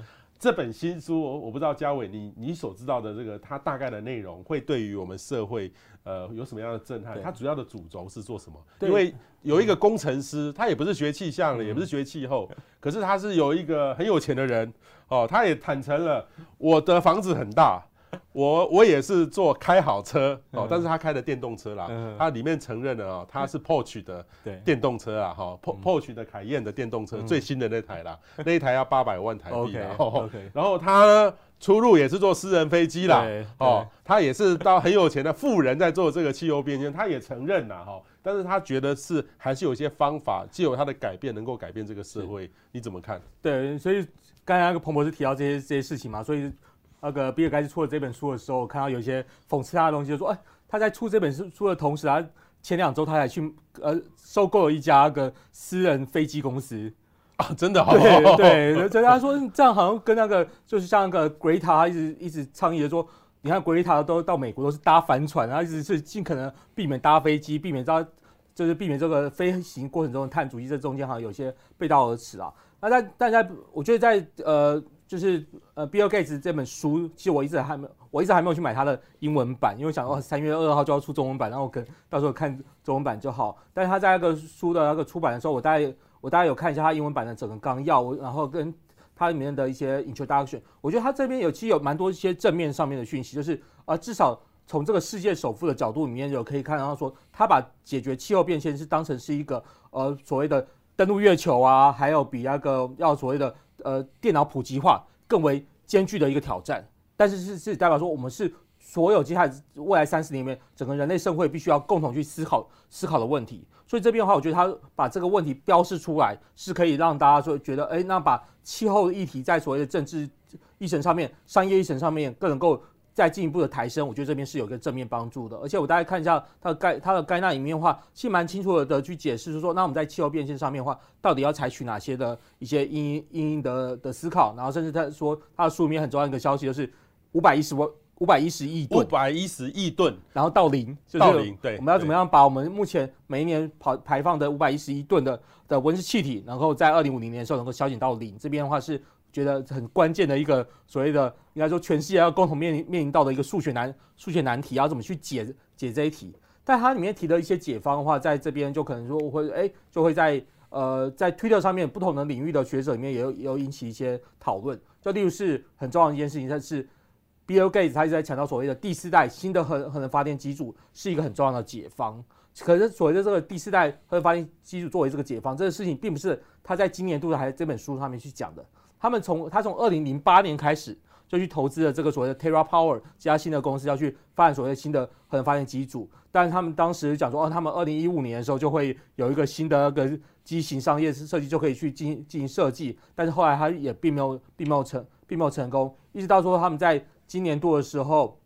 这本新书，我不知道嘉伟你你所知道的这个它大概的内容会对于我们社会呃有什么样的震撼？它主要的主轴是做什么？因为有一个工程师，他也不是学气象的，也不是学气候，可是他是有一个很有钱的人。哦，他也坦诚了，我的房子很大，我我也是做开好车哦，但是他开的电动车啦，他里面承认了哦，他是 Porsche 的电动车啊，哈，Porsche 的凯宴的电动车最新的那台啦，那一台要八百万台币啦然后他呢出入也是坐私人飞机啦，哦，他也是到很有钱的富人在做这个汽油变迁，他也承认了哈。但是他觉得是还是有一些方法，既有他的改变能够改变这个社会，你怎么看？对，所以刚才那个彭博士提到这些这些事情嘛，所以那个比尔盖茨出了这本书的时候，我看到有一些讽刺他的东西，就说，哎，他在出这本书书的同时，他前两周他还去呃收购了一家那个私人飞机公司啊，真的，对对，所以他说这样好像跟那个就是像那个 Greta 一直一直倡议的说。你看，格雷塔都到美国都是搭帆船，然后一直是尽可能避免搭飞机，避免到就是避免这个飞行过程中的碳足迹，这中间好像有些背道而驰啊。那在大家，我觉得在呃，就是呃，Bill Gates 这本书，其实我一直还没，我一直还没有去买他的英文版，因为想哦，三月二号就要出中文版，然后跟到时候看中文版就好。但是他在那个书的那个出版的时候，我大概我大概有看一下他英文版的整个纲要，然后跟。它里面的一些 introduction，我觉得它这边有其实有蛮多一些正面上面的讯息，就是呃至少从这个世界首富的角度里面有可以看到说，他把解决气候变迁是当成是一个呃所谓的登陆月球啊，还有比那个要所谓的呃电脑普及化更为艰巨的一个挑战，但是是是代表说我们是。所有接下来未来三十年里面，整个人类社会必须要共同去思考思考的问题。所以这边的话，我觉得他把这个问题标示出来，是可以让大家说觉得，哎，那把气候议题在所谓的政治议程上面、商业议程上面更能够再进一步的抬升。我觉得这边是有一个正面帮助的。而且我大家看一下它的概它的概那里面的话，其实蛮清楚的去解释，就是说，那我们在气候变迁上面的话，到底要采取哪些的一些因因的的思考。然后甚至他说他的书里面很重要一个消息就是五百一十万。五百一十亿吨，五百一十亿吨，然后到零，到零。对，我们要怎么样把我们目前每一年排排放的五百一十亿吨的的温室气体，然后在二零五零年的时候能够削减到零？这边的话是觉得很关键的一个所谓的，应该说全世界要共同面临面临到的一个数学难数学难题，要怎么去解解这一题？但它里面提的一些解方的话，在这边就可能说我会哎，就会在呃在推特上面不同的领域的学者里面也有也有引起一些讨论。就例如是很重要的一件事情，但是。Bill Gates 他一直在强调所谓的第四代新的核核能发电机组是一个很重要的解方。可是所谓的这个第四代核能发电机组作为这个解方，这个事情并不是他在今年度的还是这本书上面去讲的。他们从他从二零零八年开始就去投资了这个所谓的 TerraPower 这家新的公司，要去发展所谓的新的核能发电机组。但是他们当时讲说，哦，他们二零一五年的时候就会有一个新的那个机型商业设计就可以去进行进行设计。但是后来他也并没有并没有成并没有成功，一直到说他们在今年度的时候，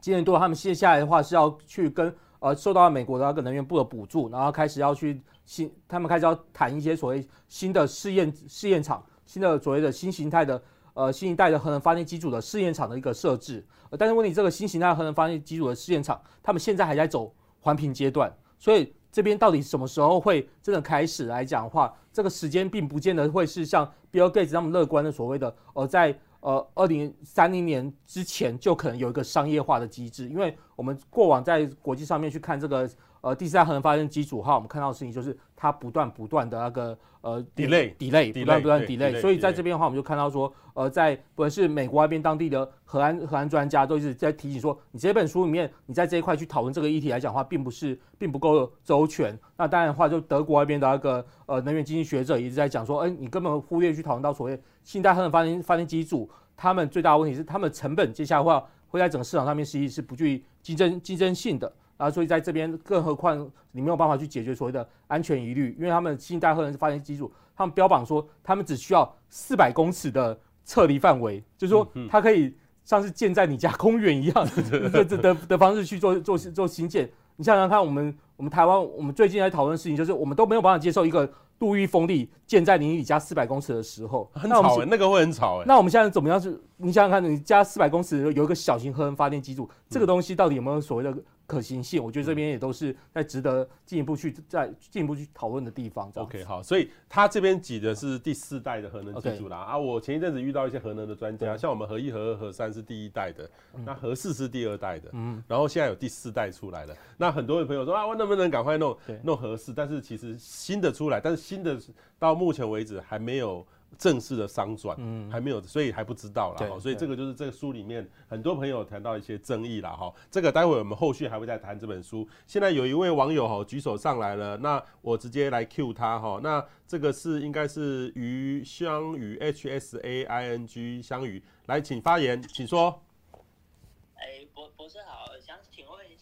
今年度他们接下来的话是要去跟呃受到美国的那个能源部的补助，然后开始要去新，他们开始要谈一些所谓新的试验试验场，新的所谓的新形态的呃新一代的核能发电机组的试验场的一个设置。呃，但是问题这个新形态核能发电机组的试验场，他们现在还在走环评阶段，所以这边到底什么时候会真的开始来讲的话，这个时间并不见得会是像 Bill Gates 那么乐观的所谓的呃在。呃，二零三零年之前就可能有一个商业化的机制，因为我们过往在国际上面去看这个呃第三代核能发电机组哈，我们看到的事情就是它不断不断的那个呃 delay delay 不断不断 delay，所以在这边的话，我们就看到说呃在不管是美国那边当地的核安核安专家都一直在提醒说，你这本书里面你在这一块去讨论这个议题来讲的话，并不是并不够周全。那当然的话，就德国那边的那个呃能源经济学者一直在讲说，哎，你根本忽略去讨论到所谓。新一代核能发电发电机组，他们最大的问题是，他们成本接下来的话会在整个市场上面实际是不具竞争竞争性的。啊，所以在这边，更何况你没有办法去解决所谓的安全疑虑，因为他们新一代核能发电机组，他们标榜说他们只需要四百公尺的撤离范围，就是说它可以像是建在你家 公园一样 的的的的方式去做做做新建。你想想看，我们我们台湾，我们最近在讨论的事情，就是我们都没有办法接受一个陆域风力建在你家四百公尺的时候，很吵、欸，那个会很吵、欸。那我们现在怎么样？是，你想想看，你家四百公尺有一个小型核能发电机组，这个东西到底有没有所谓的？可行性，我觉得这边也都是在值得进一步去再进一步去讨论的地方。OK，好，所以他这边挤的是第四代的核能技术啦。啊，我前一阵子遇到一些核能的专家，像我们核一、核二、核三是第一代的，嗯、那核四是第二代的，嗯，然后现在有第四代出来了。那很多的朋友说啊，我能不能赶快弄弄核四？但是其实新的出来，但是新的到目前为止还没有。正式的商转，嗯，还没有，所以还不知道啦。所以这个就是这个书里面很多朋友谈到一些争议啦。哈。这个待会我们后续还会再谈这本书。现在有一位网友哈举手上来了，那我直接来 cue 他哈。那这个是应该是于香宇 H S A I N G 香宇，来请发言，请说。哎，博博士好，想请问一下，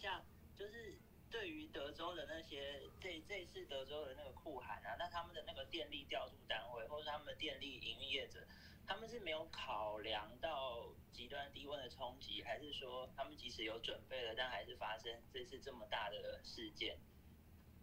就是对于德州的那些这这次德州的那个酷寒啊，那他们的那个电力调度单位，或者他们的电力营业者，他们是没有考量到极端低温的冲击，还是说他们即使有准备了，但还是发生这次这么大的事件？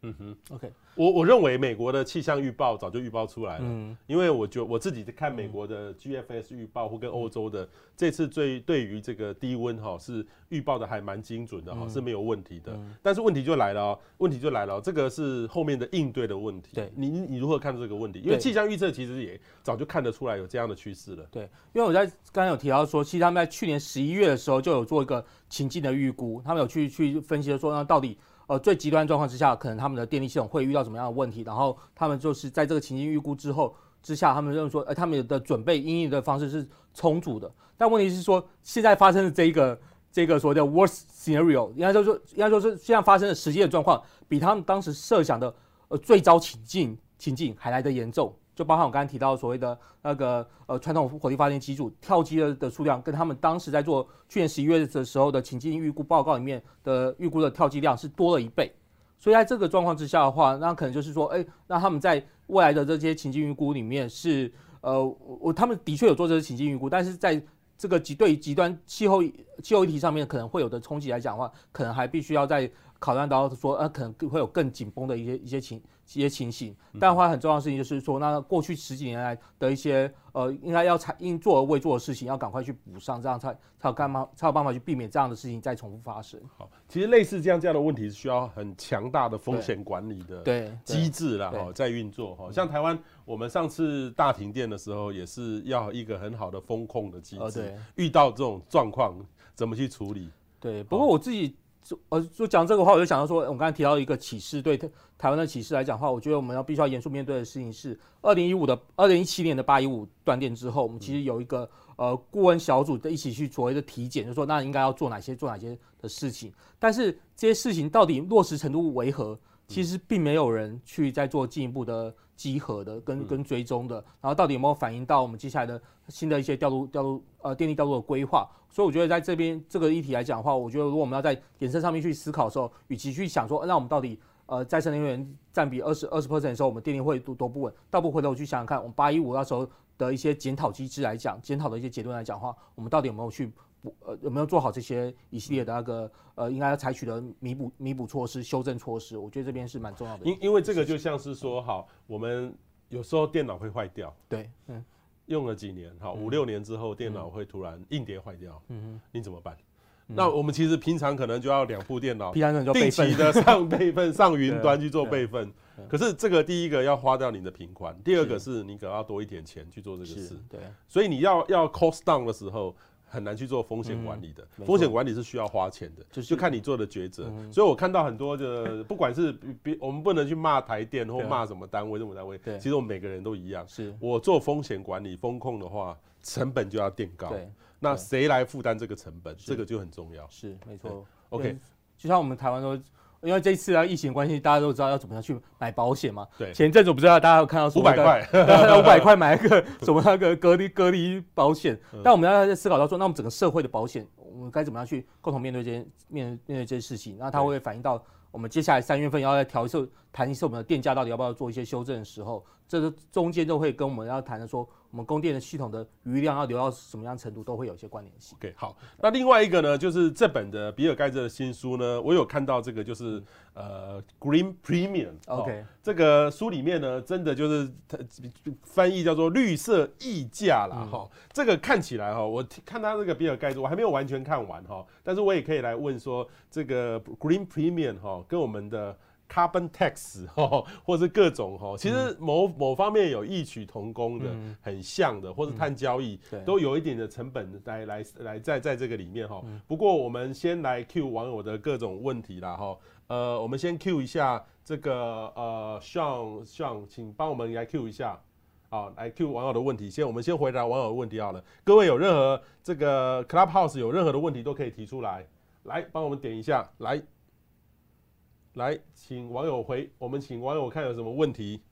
嗯哼，OK，我我认为美国的气象预报早就预报出来了，嗯，因为我就我自己在看美国的 GFS 预报或跟欧洲的这次最对于这个低温哈是预报的还蛮精准的哈，嗯，是没有问题的，嗯，但是问题就来了哦，问题就来了，这个是后面的应对的问题，对，你你如何看这个问题？因为气象预测其实也早就看得出来有这样的趋势了，对，因为我在刚才有提到说，其实他们在去年十一月的时候就有做一个情境的预估，他们有去去分析说那到底。呃，最极端状况之下，可能他们的电力系统会遇到什么样的问题？然后他们就是在这个情境预估之后之下，他们认为说，呃，他们的准备应应的方式是充足的。但问题是说，现在发生的这一个这个所谓的 worst scenario，应该说说应该说是现在发生的实际的状况，比他们当时设想的呃最糟情境情境还来得严重。就包含我刚才提到所谓的那个呃传统火力发电机组跳机的的数量，跟他们当时在做去年十一月的时候的情境预估报告里面的预估的跳机量是多了一倍，所以在这个状况之下的话，那可能就是说，哎，那他们在未来的这些情境预估里面是呃我他们的确有做这些情境预估，但是在这个极对极端气候气候议题上面可能会有的冲击来讲的话，可能还必须要在考量到说，呃，可能会有更紧绷的一些一些情。一些情形，但话很重要的事情就是说，那过去十几年来的一些呃，应该要才应做而未做的事情，要赶快去补上，这样才才有干嘛才有办法去避免这样的事情再重复发生。好，其实类似这样这样的问题是需要很强大的风险管理的对机制啦，哈，在运作哈。像台湾，我们上次大停电的时候，也是要一个很好的风控的机制。对，遇到这种状况怎么去处理？对，不过我自己。呃，就讲这个话，我就想到说，我刚才提到一个启示，对台台湾的启示来讲的话，我觉得我们要必须要严肃面对的事情是，二零一五的二零一七年的八一五断电之后，我们其实有一个呃顾问小组的一起去所谓的体检，就说那应该要做哪些做哪些的事情，但是这些事情到底落实程度为何？其实并没有人去再做进一步的稽核的跟跟追踪的，然后到底有没有反映到我们接下来的新的一些调度调度呃电力调度的规划？所以我觉得在这边这个议题来讲的话，我觉得如果我们要在衍生上面去思考的时候，与其去想说那我们到底呃再生能源占比二十二十 percent 的时候，我们电力会多多不稳，倒不回头去想想看，我们八一五那时候的一些检讨机制来讲，检讨的一些结论来讲的话，我们到底有没有去？呃，有没有做好这些一系列的那个呃，应该要采取的弥补弥补措施、修正措施？我觉得这边是蛮重要的。因因为这个就像是说，好，我们有时候电脑会坏掉，对，嗯，用了几年，好，五六年之后电脑会突然硬碟坏掉，嗯哼，你怎么办？那我们其实平常可能就要两部电脑，定期的上备份、上云端去做备份。可是这个第一个要花掉你的平款，第二个是你可能要多一点钱去做这个事，对。所以你要要 cost down 的时候。很难去做风险管理的，嗯、风险管理是需要花钱的，就就看你做的抉择。嗯、所以我看到很多的，不管是别我们不能去骂台电或骂什么单位、什么单位，其实我们每个人都一样。是我做风险管理、风控的话，成本就要垫高。那谁来负担这个成本？这个就很重要。是没错。OK，就像我们台湾都。因为这一次啊，疫情关系，大家都知道要怎么样去买保险嘛。对。前阵子不知道大家有看到说五百块，五百块买一个什么那个隔离隔离保险。但我们要在思考到说，那我们整个社会的保险，我我们该怎么样去共同面对这些面面对这些事情？那它会反映到我们接下来三月份要来调一次谈一次我们的电价到底要不要做一些修正的时候，这个中间都会跟我们要谈的说。我们供电的系统的余量要留到什么样程度，都会有一些关联性。OK，好，那另外一个呢，就是这本的比尔盖茨的新书呢，我有看到这个，就是呃，Green Premium。OK，这个书里面呢，真的就是它翻译叫做绿色溢价啦。哈、嗯。这个看起来哈，我看他这个比尔盖茨，我还没有完全看完哈，但是我也可以来问说，这个 Green Premium 哈，跟我们的。Carbon tax 哈，或是各种哈，其实某某方面有异曲同工的，很像的，或是碳交易，都有一点的成本来来来在在这个里面哈。不过我们先来 Q 网友的各种问题啦哈。呃，我们先 Q 一下这个呃，Sean Sean，请帮我们来 Q 一下，好，来 Q 网友的问题。先我们先回答网友的问题好了。各位有任何这个 Clubhouse 有任何的问题都可以提出来，来帮我们点一下来。来，请网友回，我们请网友看有什么问题。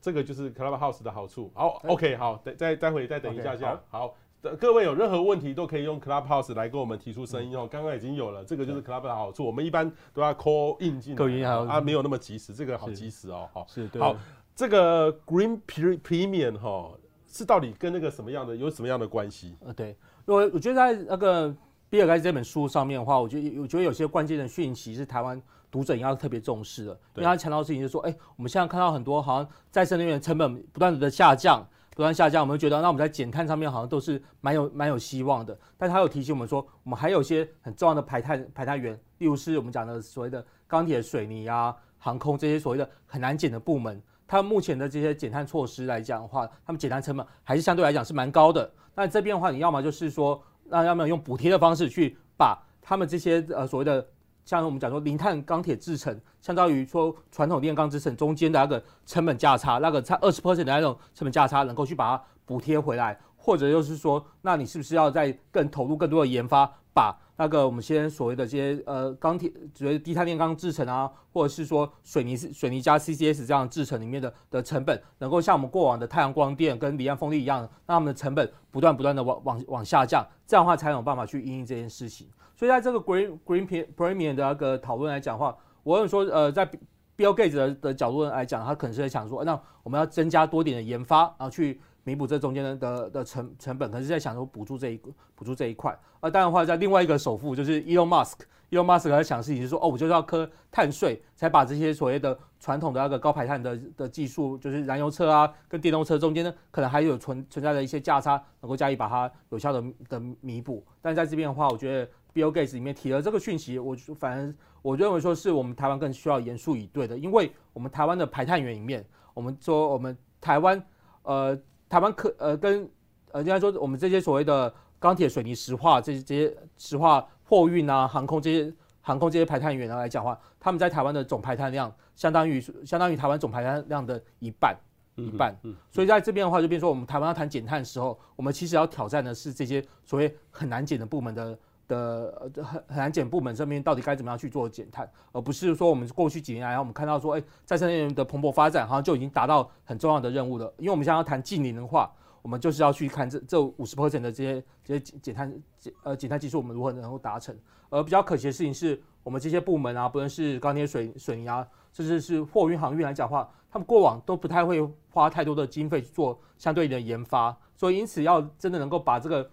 这个就是 Clubhouse 的好处。好，OK，好，等再待会再等一下下。Okay, 好，好，各位有任何问题都可以用 Clubhouse 来跟我们提出声音哦。刚刚已经有了，这个就是 Clubhouse 的好处。我们一般都要 call in 进来，啊，没有那么及时，这个好及时哦。好，是，对。好，这个 Green Premium 哈，是到底跟那个什么样的有什么样的关系？呃，对，我我觉得在那个。比尔盖茨这本书上面的话，我觉得我觉得有些关键的讯息是台湾读者应该特别重视的，因为他强调的事情就是说，哎，我们现在看到很多好像再生能源成本不断的下降，不断下降，我们觉得那我们在减碳上面好像都是蛮有蛮有希望的。但是他有提醒我们说，我们还有一些很重要的排碳排碳源，例如是我们讲的所谓的钢铁、水泥啊、航空这些所谓的很难减的部门，他们目前的这些减碳措施来讲的话，他们减碳成本还是相对来讲是蛮高的。那这边的话，你要么就是说。那要么用补贴的方式去把他们这些呃所谓的像我们讲说零碳钢铁制成，相当于说传统炼钢制成中间的那个成本价差，那个差二十 percent 的那种成本价差，能够去把它补贴回来，或者就是说，那你是不是要再更投入更多的研发，把那个我们先所谓的这些呃钢铁，所谓低碳炼钢制成啊，或者是说水泥水泥加 CCS 这样制成里面的的成本，能够像我们过往的太阳光电跟离岸风力一样，让他们的成本不断不断的往往往下降，这样的话才有办法去应应这件事情。所以在这个 Green Green Premium 的那个讨论来讲的话，我有说呃，在 Bill Gates 的的角度来讲，他可能是在想说，那我们要增加多点的研发，然后去。弥补这中间的的的成成本，可能是在想说补助这一个补助这一块。啊，当然的话，在另外一个首富就是 Elon Musk，Elon Musk 在想事情是说，哦，我就是要课碳税，才把这些所谓的传统的那个高排碳的的技术，就是燃油车啊跟电动车中间呢，可能还有存存在的一些价差，能够加以把它有效的的弥补。但在这边的话，我觉得 Bill Gates 里面提了这个讯息，我就反正我认为说是我们台湾更需要严肃以对的，因为我们台湾的排碳源里面，我们说我们台湾呃。台湾可呃跟呃应该说我们这些所谓的钢铁、水泥、石化这些这些石化货运啊、航空这些航空这些排碳源来讲的话，他们在台湾的总排碳量相当于相当于台湾总排碳量的一半一半。所以在这边的话，就变成说我们台湾要谈减碳的时候，我们其实要挑战的是这些所谓很难减的部门的的很很难减部门这边到底该怎么样去做减碳，而不是说我们过去几年来我们看到说，哎，再生能源的蓬勃发展好像就已经达到很重要的任务了。因为我们现在要谈净零的话，我们就是要去看这这五十 percent 的这些这些减碳减呃减碳技术，我们如何能够达成。而比较可惜的事情是，我们这些部门啊，不论是钢铁、水水泥啊，甚至是货运航运来讲话，他们过往都不太会花太多的经费去做相对应的研发，所以因此要真的能够把这个。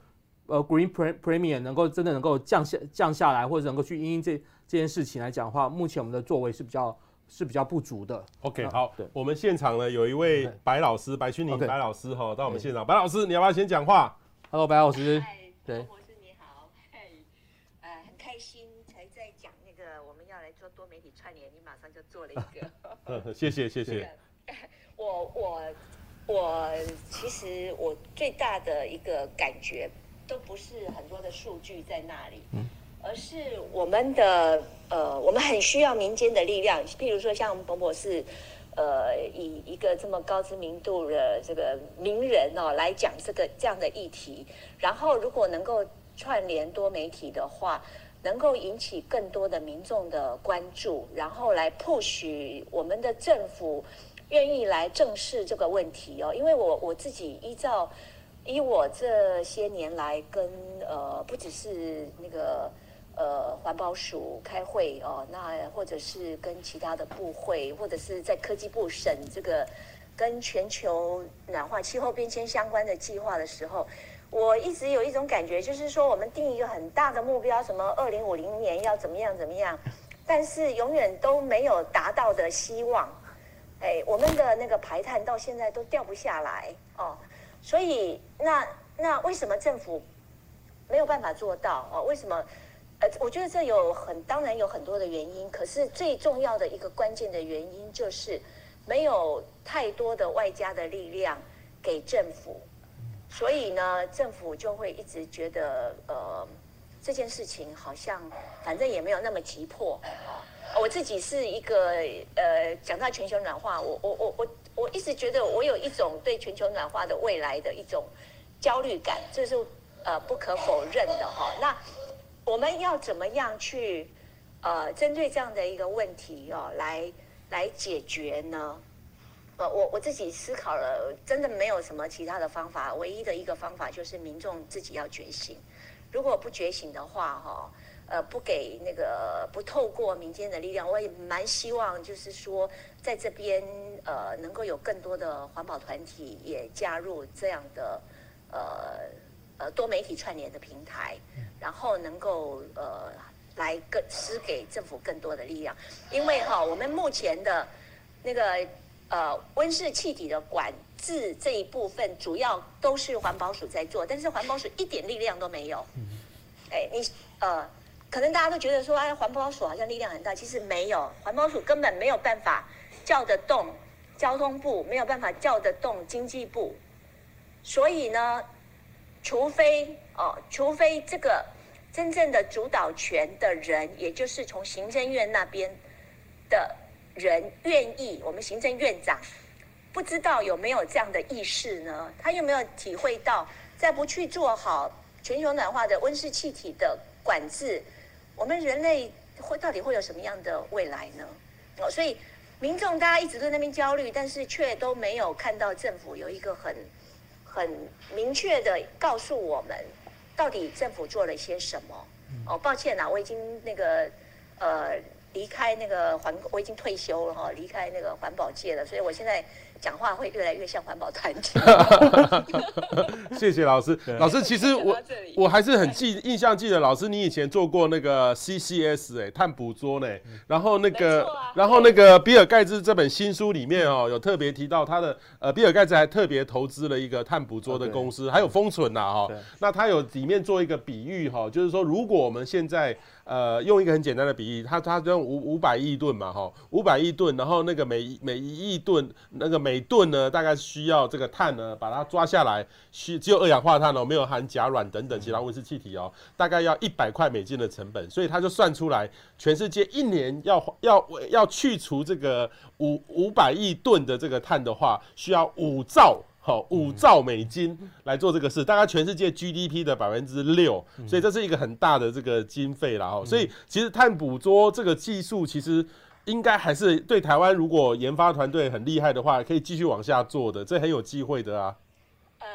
呃，Green Premium 能够真的能够降下降下来，或者能够去因应这这件事情来讲的话，目前我们的作为是比较是比较不足的。OK，好，我们现场呢有一位白老师，白君宁白老师哈，到我们现场，白老师你要不要先讲话？Hello，白老师。对，博士你好，嗨，呃，很开心才在讲那个我们要来做多媒体串联，你马上就做了一个。嗯，谢谢谢谢。我我我其实我最大的一个感觉。都不是很多的数据在那里，嗯，而是我们的呃，我们很需要民间的力量。譬如说，像彭博士，呃，以一个这么高知名度的这个名人哦来讲这个这样的议题，然后如果能够串联多媒体的话，能够引起更多的民众的关注，然后来 push 我们的政府愿意来正视这个问题哦。因为我我自己依照。以我这些年来跟呃，不只是那个呃环保署开会哦，那或者是跟其他的部会，或者是在科技部审这个跟全球暖化、气候变迁相关的计划的时候，我一直有一种感觉，就是说我们定一个很大的目标，什么二零五零年要怎么样怎么样，但是永远都没有达到的希望。哎，我们的那个排碳到现在都掉不下来哦。所以，那那为什么政府没有办法做到哦？为什么？呃，我觉得这有很当然有很多的原因，可是最重要的一个关键的原因就是没有太多的外加的力量给政府，所以呢，政府就会一直觉得呃这件事情好像反正也没有那么急迫。我自己是一个呃，讲到全球暖化，我我我我我一直觉得我有一种对全球暖化的未来的一种焦虑感，这是呃不可否认的哈。那我们要怎么样去呃针对这样的一个问题哦，来来解决呢？呃，我我自己思考了，真的没有什么其他的方法，唯一的一个方法就是民众自己要觉醒。如果不觉醒的话，哈。呃，不给那个不透过民间的力量，我也蛮希望，就是说，在这边呃，能够有更多的环保团体也加入这样的呃呃多媒体串联的平台，然后能够呃来更施给政府更多的力量，因为哈，我们目前的那个呃温室气体的管制这一部分，主要都是环保署在做，但是环保署一点力量都没有。哎，你呃。可能大家都觉得说，哎，环保署好像力量很大，其实没有，环保署根本没有办法叫得动交通部，没有办法叫得动经济部，所以呢，除非哦，除非这个真正的主导权的人，也就是从行政院那边的人愿意，我们行政院长不知道有没有这样的意识呢？他有没有体会到，再不去做好全球暖化的温室气体的管制？我们人类会到底会有什么样的未来呢？哦，所以民众大家一直在那边焦虑，但是却都没有看到政府有一个很很明确的告诉我们，到底政府做了些什么。哦，抱歉啦，我已经那个呃离开那个环，我已经退休了哈，离开那个环保界了，所以我现在。讲话会越来越像环保团体。谢谢老师。老师，其实我我还是很记印象记得，老师你以前做过那个 CCS 哎，碳捕捉呢。然后那个，啊、然后那个比尔盖茨这本新书里面哦，有特别提到他的呃，比尔盖茨还特别投资了一个碳捕捉的公司，还有封存呐哈。那他有里面做一个比喻哈，就是说如果我们现在。呃，用一个很简单的比喻，它它用五五百亿吨嘛，哈，五百亿吨，然后那个每每一亿吨，那个每吨呢，大概需要这个碳呢，把它抓下来，需只有二氧化碳哦，没有含甲烷等等其他温室气体哦，大概要一百块美金的成本，所以他就算出来，全世界一年要要要去除这个五五百亿吨的这个碳的话，需要五兆。好，五兆美金来做这个事，大概全世界 GDP 的百分之六，所以这是一个很大的这个经费了哈。所以其实碳捕捉这个技术，其实应该还是对台湾，如果研发团队很厉害的话，可以继续往下做的，这很有机会的啊。呃，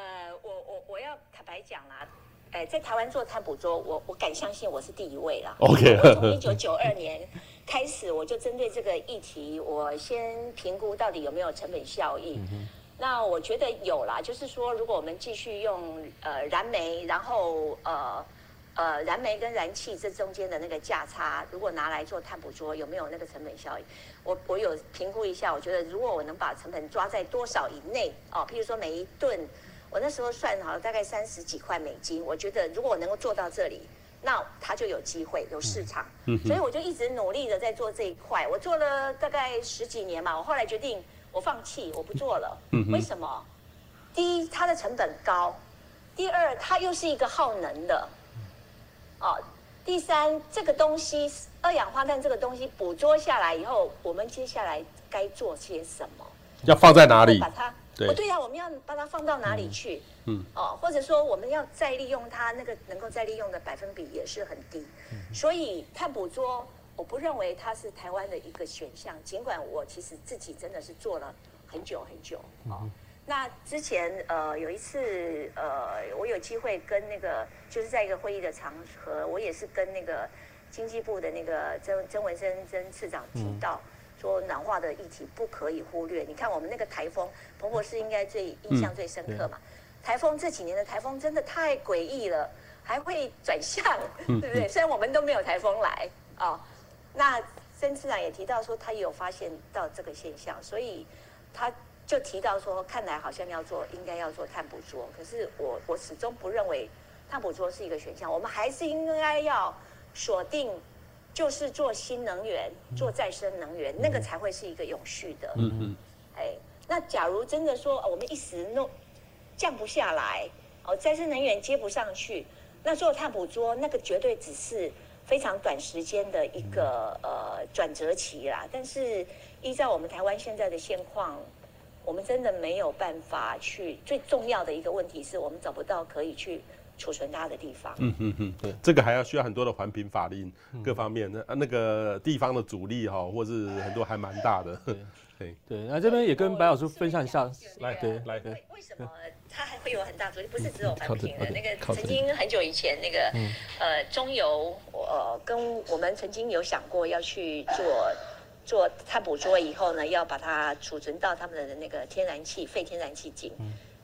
我我我要坦白讲啦，哎，在台湾做碳捕捉，我我敢相信我是第一位啦。OK，我从一九九二年开始，我就针对这个议题，我先评估到底有没有成本效益。嗯那我觉得有啦，就是说，如果我们继续用呃燃煤，然后呃呃燃煤跟燃气这中间的那个价差，如果拿来做碳捕捉，有没有那个成本效益？我我有评估一下，我觉得如果我能把成本抓在多少以内哦，譬如说每一吨，我那时候算好了大概三十几块美金，我觉得如果我能够做到这里，那它就有机会有市场。所以我就一直努力的在做这一块，我做了大概十几年嘛，我后来决定。我放弃，我不做了。为什么？第一，它的成本高；第二，它又是一个耗能的。哦，第三，这个东西二氧化碳这个东西捕捉下来以后，我们接下来该做些什么？要放在哪里？把它对哦，对呀、啊，我们要把它放到哪里去？嗯，哦，或者说我们要再利用它，那个能够再利用的百分比也是很低。所以碳捕捉。我不认为它是台湾的一个选项，尽管我其实自己真的是做了很久很久啊。那之前呃有一次呃我有机会跟那个就是在一个会议的场合，我也是跟那个经济部的那个曾曾文生曾次长提到，说暖化的议题不可以忽略。你看我们那个台风，彭博士应该最印象最深刻嘛？台风这几年的台风真的太诡异了，还会转向，对不对？虽然我们都没有台风来啊、哦，那曾次长也提到说他也有发现到这个现象，所以他。就提到说，看来好像要做，应该要做碳捕捉。可是我我始终不认为碳捕捉是一个选项，我们还是应该要锁定，就是做新能源，做再生能源，那个才会是一个永续的。嗯嗯。哎，那假如真的说我们一时弄降不下来，哦，再生能源接不上去，那做碳捕捉那个绝对只是非常短时间的一个呃转折期啦。但是依照我们台湾现在的现况。我们真的没有办法去，最重要的一个问题是我们找不到可以去储存它的地方。嗯嗯嗯，对，这个还要需要很多的环评法令各方面的，那那个地方的阻力哈，或是很多还蛮大的。对对对，那这边也跟白老师分享一下，来对来对。为什么它还会有很大阻力？不是只有环评的，那个曾经很久以前那个呃中油呃跟我们曾经有想过要去做。做碳捕捉以后呢，要把它储存到他们的那个天然气、废天然气井，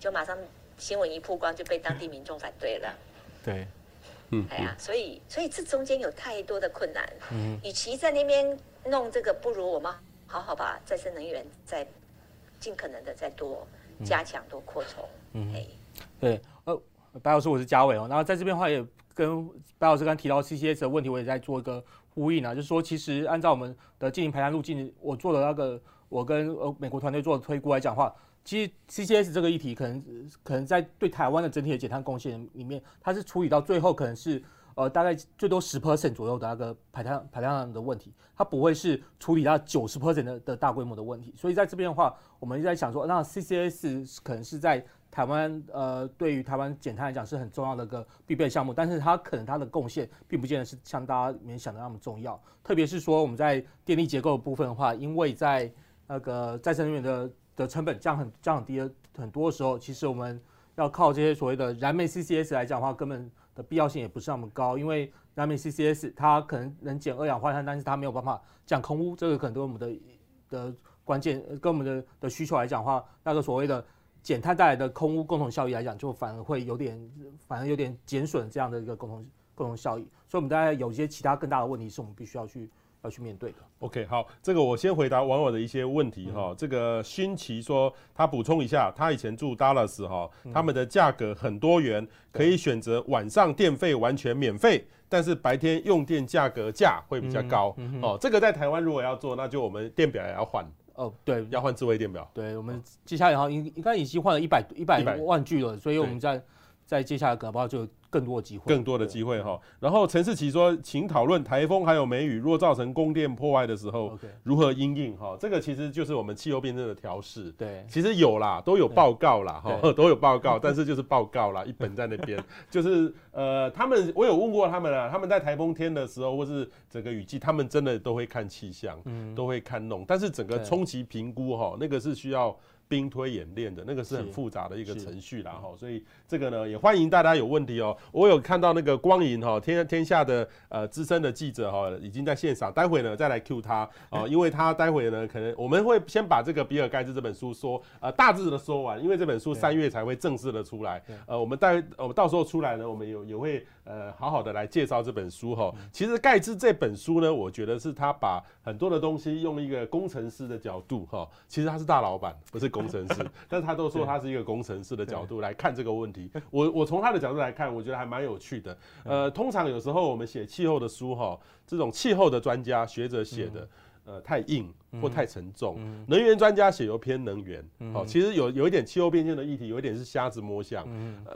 就马上新闻一曝光就被当地民众反对了。对，嗯，哎呀，所以所以这中间有太多的困难。嗯，与其在那边弄这个，不如我们好好把再生能源再尽可能的再多加强、多扩充。嗯，哎，对，呃，白老师，我是嘉伟哦。然后在这边的话，也跟白老师刚刚提到 CCS 的问题，我也在做一个。呼应啊，就是说，其实按照我们的进行排碳路径，我做的那个，我跟呃美国团队做的推估来讲的话，其实 CCS 这个议题，可能可能在对台湾的整体的减碳贡献里面，它是处理到最后可能是呃大概最多十 percent 左右的那个排碳排碳量的问题，它不会是处理到九十 percent 的的大规模的问题。所以在这边的话，我们一直在想说，那 CCS 可能是在。台湾呃，对于台湾减碳来讲是很重要的一个必备项目，但是它可能它的贡献并不见得是像大家里面想的那么重要。特别是说我们在电力结构的部分的话，因为在那个再生能源的的成本降很降很低了很多的时候，其实我们要靠这些所谓的燃煤 CCS 来讲的话，根本的必要性也不是那么高，因为燃煤 CCS 它可能能减二氧化碳，但是它没有办法降空污，这个可能对我们的的关键跟我们的的需求来讲的话，那个所谓的。减碳带来的空污共同效益来讲，就反而会有点，反而有点减损这样的一个共同共同效益。所以，我们大概有一些其他更大的问题，是我们必须要去要去面对的。OK，好，这个我先回答网友的一些问题哈。嗯、这个新奇说，他补充一下，他以前住 Dallas 哈，他们的价格很多元，嗯、可以选择晚上电费完全免费，但是白天用电价格价会比较高。哦，这个在台湾如果要做，那就我们电表也要换。哦，对，要换智慧电表。对，我们接下来好像应应该已经换了一百一百万句了，所以我们在在接下来搞不好就。更多的机会，更多的机会哈。然后陈世奇说，请讨论台风还有梅雨，若造成供电破坏的时候，如何应应哈？这个其实就是我们气候变迁的调试。对，其实有啦，都有报告啦哈，都有报告，但是就是报告啦，一本在那边。就是呃，他们我有问过他们啊，他们在台风天的时候，或是整个雨季，他们真的都会看气象，都会看弄。但是整个冲击评估哈，那个是需要。兵推演练的那个是很复杂的一个程序啦哈，所以这个呢也欢迎大家有问题哦。我有看到那个光影哈天天下的呃资深的记者哈已经在现场，待会呢再来 Q 他啊，因为他待会呢可能我们会先把这个比尔盖茨这本书说呃大致的说完，因为这本书三月才会正式的出来。呃，我们待我们到时候出来呢，我们有也会呃好好的来介绍这本书哈。其实盖茨这本书呢，我觉得是他把很多的东西用一个工程师的角度哈，其实他是大老板，不是。工程师，但是他都说他是一个工程师的角度来看这个问题。我我从他的角度来看，我觉得还蛮有趣的。呃，通常有时候我们写气候的书哈，这种气候的专家学者写的，呃，太硬。或太沉重，能源专家写又偏能源，好，其实有有一点气候变迁的议题，有一点是瞎子摸象。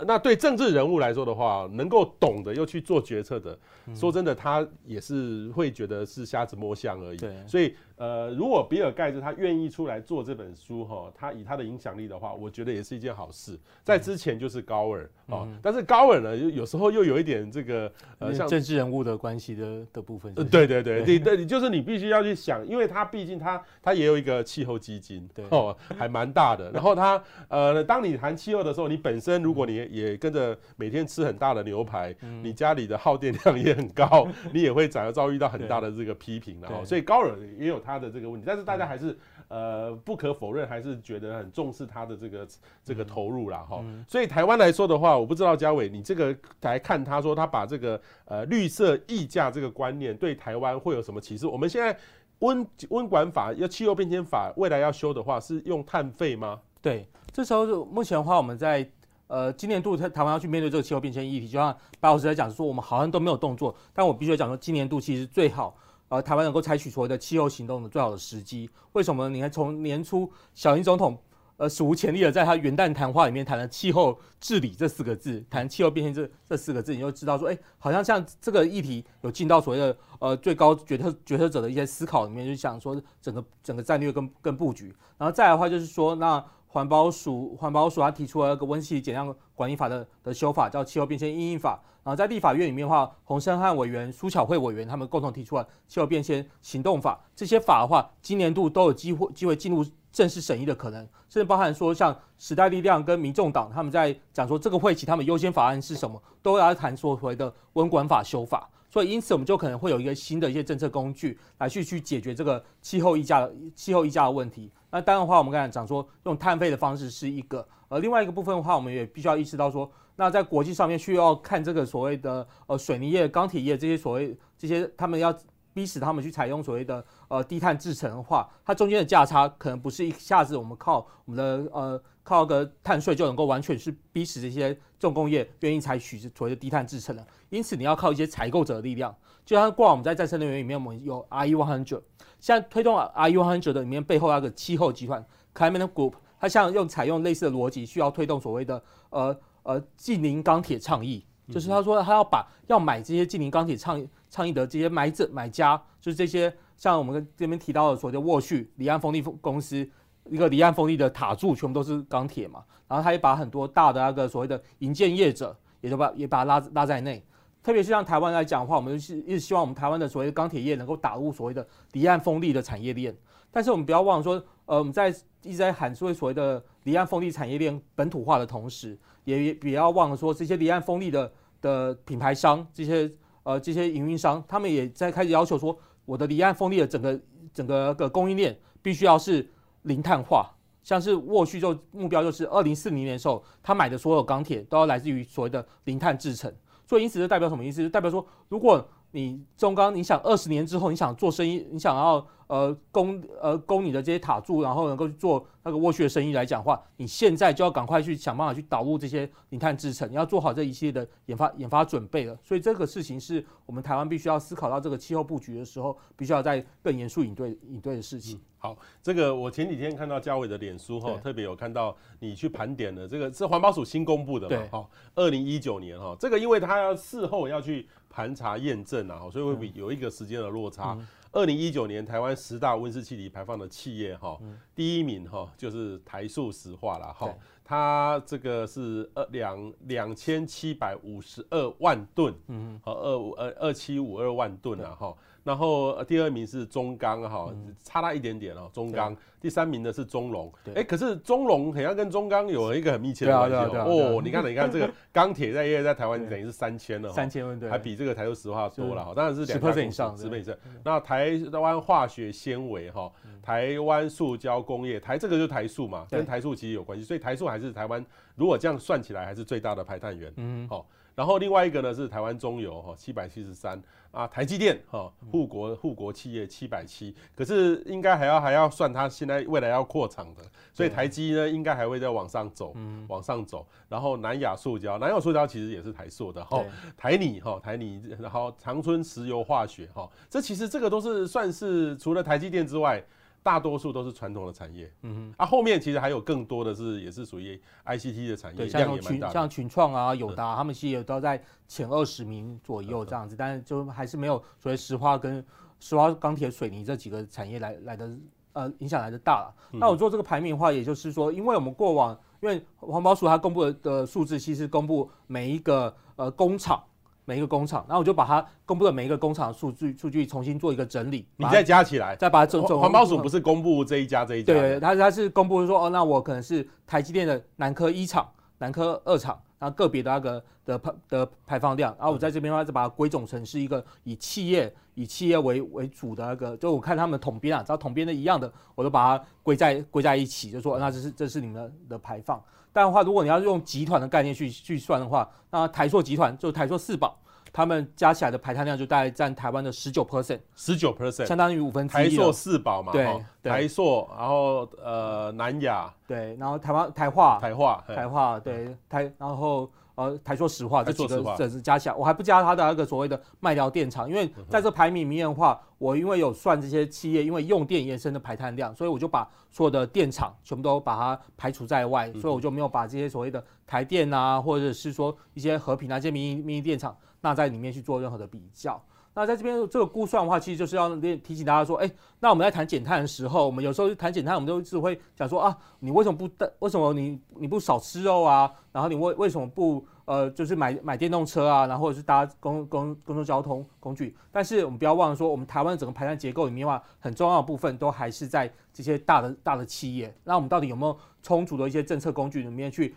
那对政治人物来说的话，能够懂得又去做决策的，说真的，他也是会觉得是瞎子摸象而已。所以呃，如果比尔盖茨他愿意出来做这本书哈，他以他的影响力的话，我觉得也是一件好事。在之前就是高尔哦，但是高尔呢，有有时候又有一点这个呃，像政治人物的关系的的部分。对对对对对，就是你必须要去想，因为他毕竟他。它它也有一个气候基金，对哦，还蛮大的。然后它呃，当你谈气候的时候，你本身如果你也跟着每天吃很大的牛排，嗯、你家里的耗电量也很高，你也会遭遭遇到很大的这个批评，然后所以高尔也有他的这个问题，但是大家还是。呃，不可否认，还是觉得很重视他的这个这个投入啦。哈、嗯。所以台湾来说的话，我不知道嘉伟，你这个来看，他说他把这个呃绿色溢价这个观念对台湾会有什么启示？我们现在温温管法要气候变迁法未来要修的话，是用碳费吗？对，这时候目前的话，我们在呃今年度台台湾要去面对这个气候变迁议题，就像白老师在讲说，我们好像都没有动作，但我必须要讲说，今年度其实最好。呃，台湾能够采取所谓的气候行动的最好的时机，为什么？你看，从年初小英总统呃史无前例的在他元旦谈话里面谈了气候治理这四个字，谈气候变迁这这四个字，你就知道说，哎、好像像这个议题有进到所谓的呃最高决策决策者的一些思考里面，就想说整个整个战略跟跟布局，然后再来的话就是说那。环保署，环保署他提出了一个温室减量管理法的的修法，叫气候变迁因应法。然后在立法院里面的话，洪申翰委员、苏巧慧委员他们共同提出了气候变迁行动法。这些法的话，今年度都有机会机会进入正式审议的可能，甚至包含说像时代力量跟民众党他们在讲说这个会期他们优先法案是什么，都要谈所谓的温管法修法。所以，因此我们就可能会有一个新的一些政策工具来去去解决这个气候溢价的、气候溢价的问题。那当然的话，我们刚才讲说用碳费的方式是一个，呃，另外一个部分的话，我们也必须要意识到说，那在国际上面需要看这个所谓的呃水泥业、钢铁业这些所谓这些他们要逼使他们去采用所谓的呃低碳制成的话，它中间的价差可能不是一下子我们靠我们的呃。靠个碳税就能够完全是逼使这些重工业愿意采取所谓的低碳制成的，因此你要靠一些采购者的力量。就像过往我们在再生能源里面，我们有 RE100，现在推动 RE100 的里面背后那个气候集团 Climate Group，它像用采用类似的逻辑，需要推动所谓的呃呃净零钢铁倡议，就是他说他要把要买这些净零钢铁倡倡议的这些买者买家，就是这些像我们这边提到的所谓的沃旭、离岸风力公司。一个离岸风力的塔柱全部都是钢铁嘛，然后他也把很多大的那个所谓的营建业者，也就把也把它拉拉在内。特别是像台湾来讲的话，我们是一直希望我们台湾的所谓的钢铁业能够打入所谓的离岸风力的产业链。但是我们不要忘了说，呃，我们在一直在喊所谓所谓的离岸风力产业链本土化的同时，也也不要忘了说，这些离岸风力的的品牌商，这些呃这些营运商，他们也在开始要求说，我的离岸风力的整个整个个供应链必须要是。零碳化，像是沃旭就目标就是二零四零年的时候，他买的所有钢铁都要来自于所谓的零碳制成。所以因此就代表什么意思？就代表说，如果你中钢，你想二十年之后你想做生意，你想要呃供呃供你的这些塔柱，然后能够去做那个沃旭的生意来讲的话，你现在就要赶快去想办法去导入这些零碳制成，你要做好这一系列的研发研发准备了。所以这个事情是我们台湾必须要思考到这个气候布局的时候，必须要在更严肃应对应对的事情。好，这个我前几天看到嘉伟的脸书哈，特别有看到你去盘点的这个是环保署新公布的嘛哈，二零一九年哈，这个因为他要事后要去盘查验证啊，所以会比有一个时间的落差。二零一九年台湾十大温室气体排放的企业哈，第一名哈就是台塑石化了哈，它这个是二两两千七百五十二万吨，嗯，和二五二二七五二万吨啊哈。然后第二名是中钢哈，差那一点点哦。中钢。第三名的是中龙，哎，可是中龙好像跟中钢有一个很密切的关系哦。你看，你看这个钢铁在业在台湾等于是三千了，三千万对，还比这个台塑石化多了哈，当然是两倍以上，十倍以上。那台湾化学纤维哈，台湾塑胶工业，台这个就是台塑嘛，跟台塑其实有关系，所以台塑还是台湾，如果这样算起来还是最大的排碳源。嗯，好。然后另外一个呢是台湾中油哈，七百七十三啊，台积电哈，护国护国企业七百七，可是应该还要还要算它现在未来要扩厂的，所以台积呢应该还会再往上走，往上走。然后南亚塑胶，南亚塑胶其实也是台塑的哈，台泥哈，台泥，然后长春石油化学哈，这其实这个都是算是除了台积电之外。大多数都是传统的产业，嗯哼，啊，后面其实还有更多的是也是属于 ICT 的产业，像群像群创啊、友达，他们其实也都在前二十名左右这样子，但是就还是没有所谓石化跟石化、钢铁、水泥这几个产业来来的呃影响来的大了。那我做这个排名的话，也就是说，因为我们过往因为环保署它公布的数字，其实公布每一个呃工厂。每一个工厂，然后我就把它公布的每一个工厂数据数据重新做一个整理，你再加起来，再把它总总环保署不是公布这一家这一家，对，它它是公布说哦，那我可能是台积电的南科一厂、南科二厂。然后个别的那个的排的排放量，然后我在这边的话，就把它归总成是一个以企业以企业为为主的那个，就我看他们统编啊，只要统编的一样的，我都把它归在归在一起，就说那这是这是你们的的排放。但的话，如果你要用集团的概念去去算的话，那台塑集团就台塑四宝。他们加起来的排碳量就大概占台湾的十九 percent，十九 percent，相当于五分之一。台塑四宝嘛，对，台塑，然后呃南亚，对，然后台湾台化，台化，台化，对台，然后呃台塑石化这几个这是加起来，我还不加它的那个所谓的麦寮电厂，因为在这排名里面的话，我因为有算这些企业因为用电延伸的排碳量，所以我就把所有的电厂全部都把它排除在外，所以我就没有把这些所谓的台电啊，或者是说一些和平啊这些民营民营电厂。那在里面去做任何的比较，那在这边这个估算的话，其实就是要提醒大家说，哎，那我们在谈减碳的时候，我们有时候谈减碳，我们都只会讲说啊，你为什么不为什么你你不少吃肉啊？然后你为为什么不呃，就是买买电动车啊？然后或者是搭公公公共交通工具？但是我们不要忘了说，我们台湾整个排碳结构里面的话，很重要的部分都还是在这些大的大的企业。那我们到底有没有充足的一些政策工具里面去？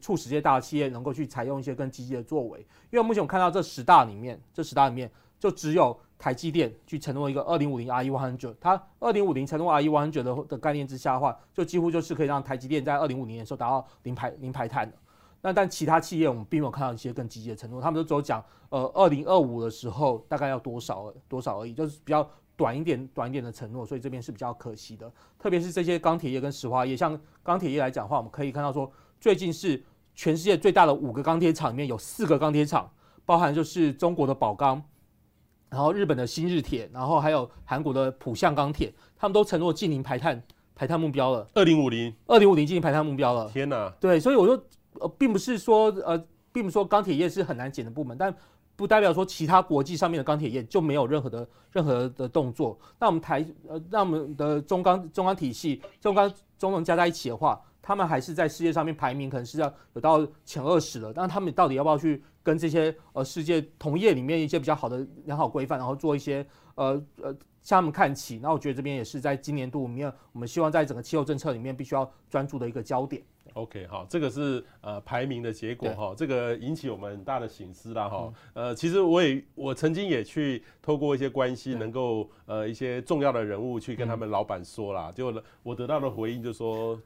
促使这些大企业能够去采用一些更积极的作为，因为目前我看到这十大里面，这十大里面就只有台积电去承诺一个二零五零 RE100，它二零五零承诺 RE100 的的概念之下的话，就几乎就是可以让台积电在二零五零年的时候达到零排零排碳的。那但其他企业我们并没有看到一些更积极的承诺，他们都只有讲呃二零二五的时候大概要多少多少而已，就是比较短一点短一点的承诺，所以这边是比较可惜的。特别是这些钢铁业跟石化业，像钢铁业来讲的话，我们可以看到说。最近是全世界最大的五个钢铁厂里面有四个钢铁厂，包含就是中国的宝钢，然后日本的新日铁，然后还有韩国的浦项钢铁，他们都承诺近零排碳排碳目标了。二零五零，二零五零近零排碳目标了。天哪！对，所以我就，呃，并不是说，呃，并不是说钢铁业是很难减的部门，但不代表说其他国际上面的钢铁业就没有任何的任何的动作。那我们台，呃，那我们的中钢中钢体系，中钢中能加在一起的话。他们还是在世界上面排名，可能是要有到前二十了。但他们到底要不要去跟这些呃世界同业里面一些比较好的良好规范，然后做一些呃呃向他们看齐？那我觉得这边也是在今年度里面，我们希望在整个气候政策里面必须要专注的一个焦点。OK，好，这个是呃排名的结果哈，这个引起我们很大的省思啦哈。呃，其实我也我曾经也去透过一些关系，能够呃一些重要的人物去跟他们老板说啦，结果我得到的回应就是说。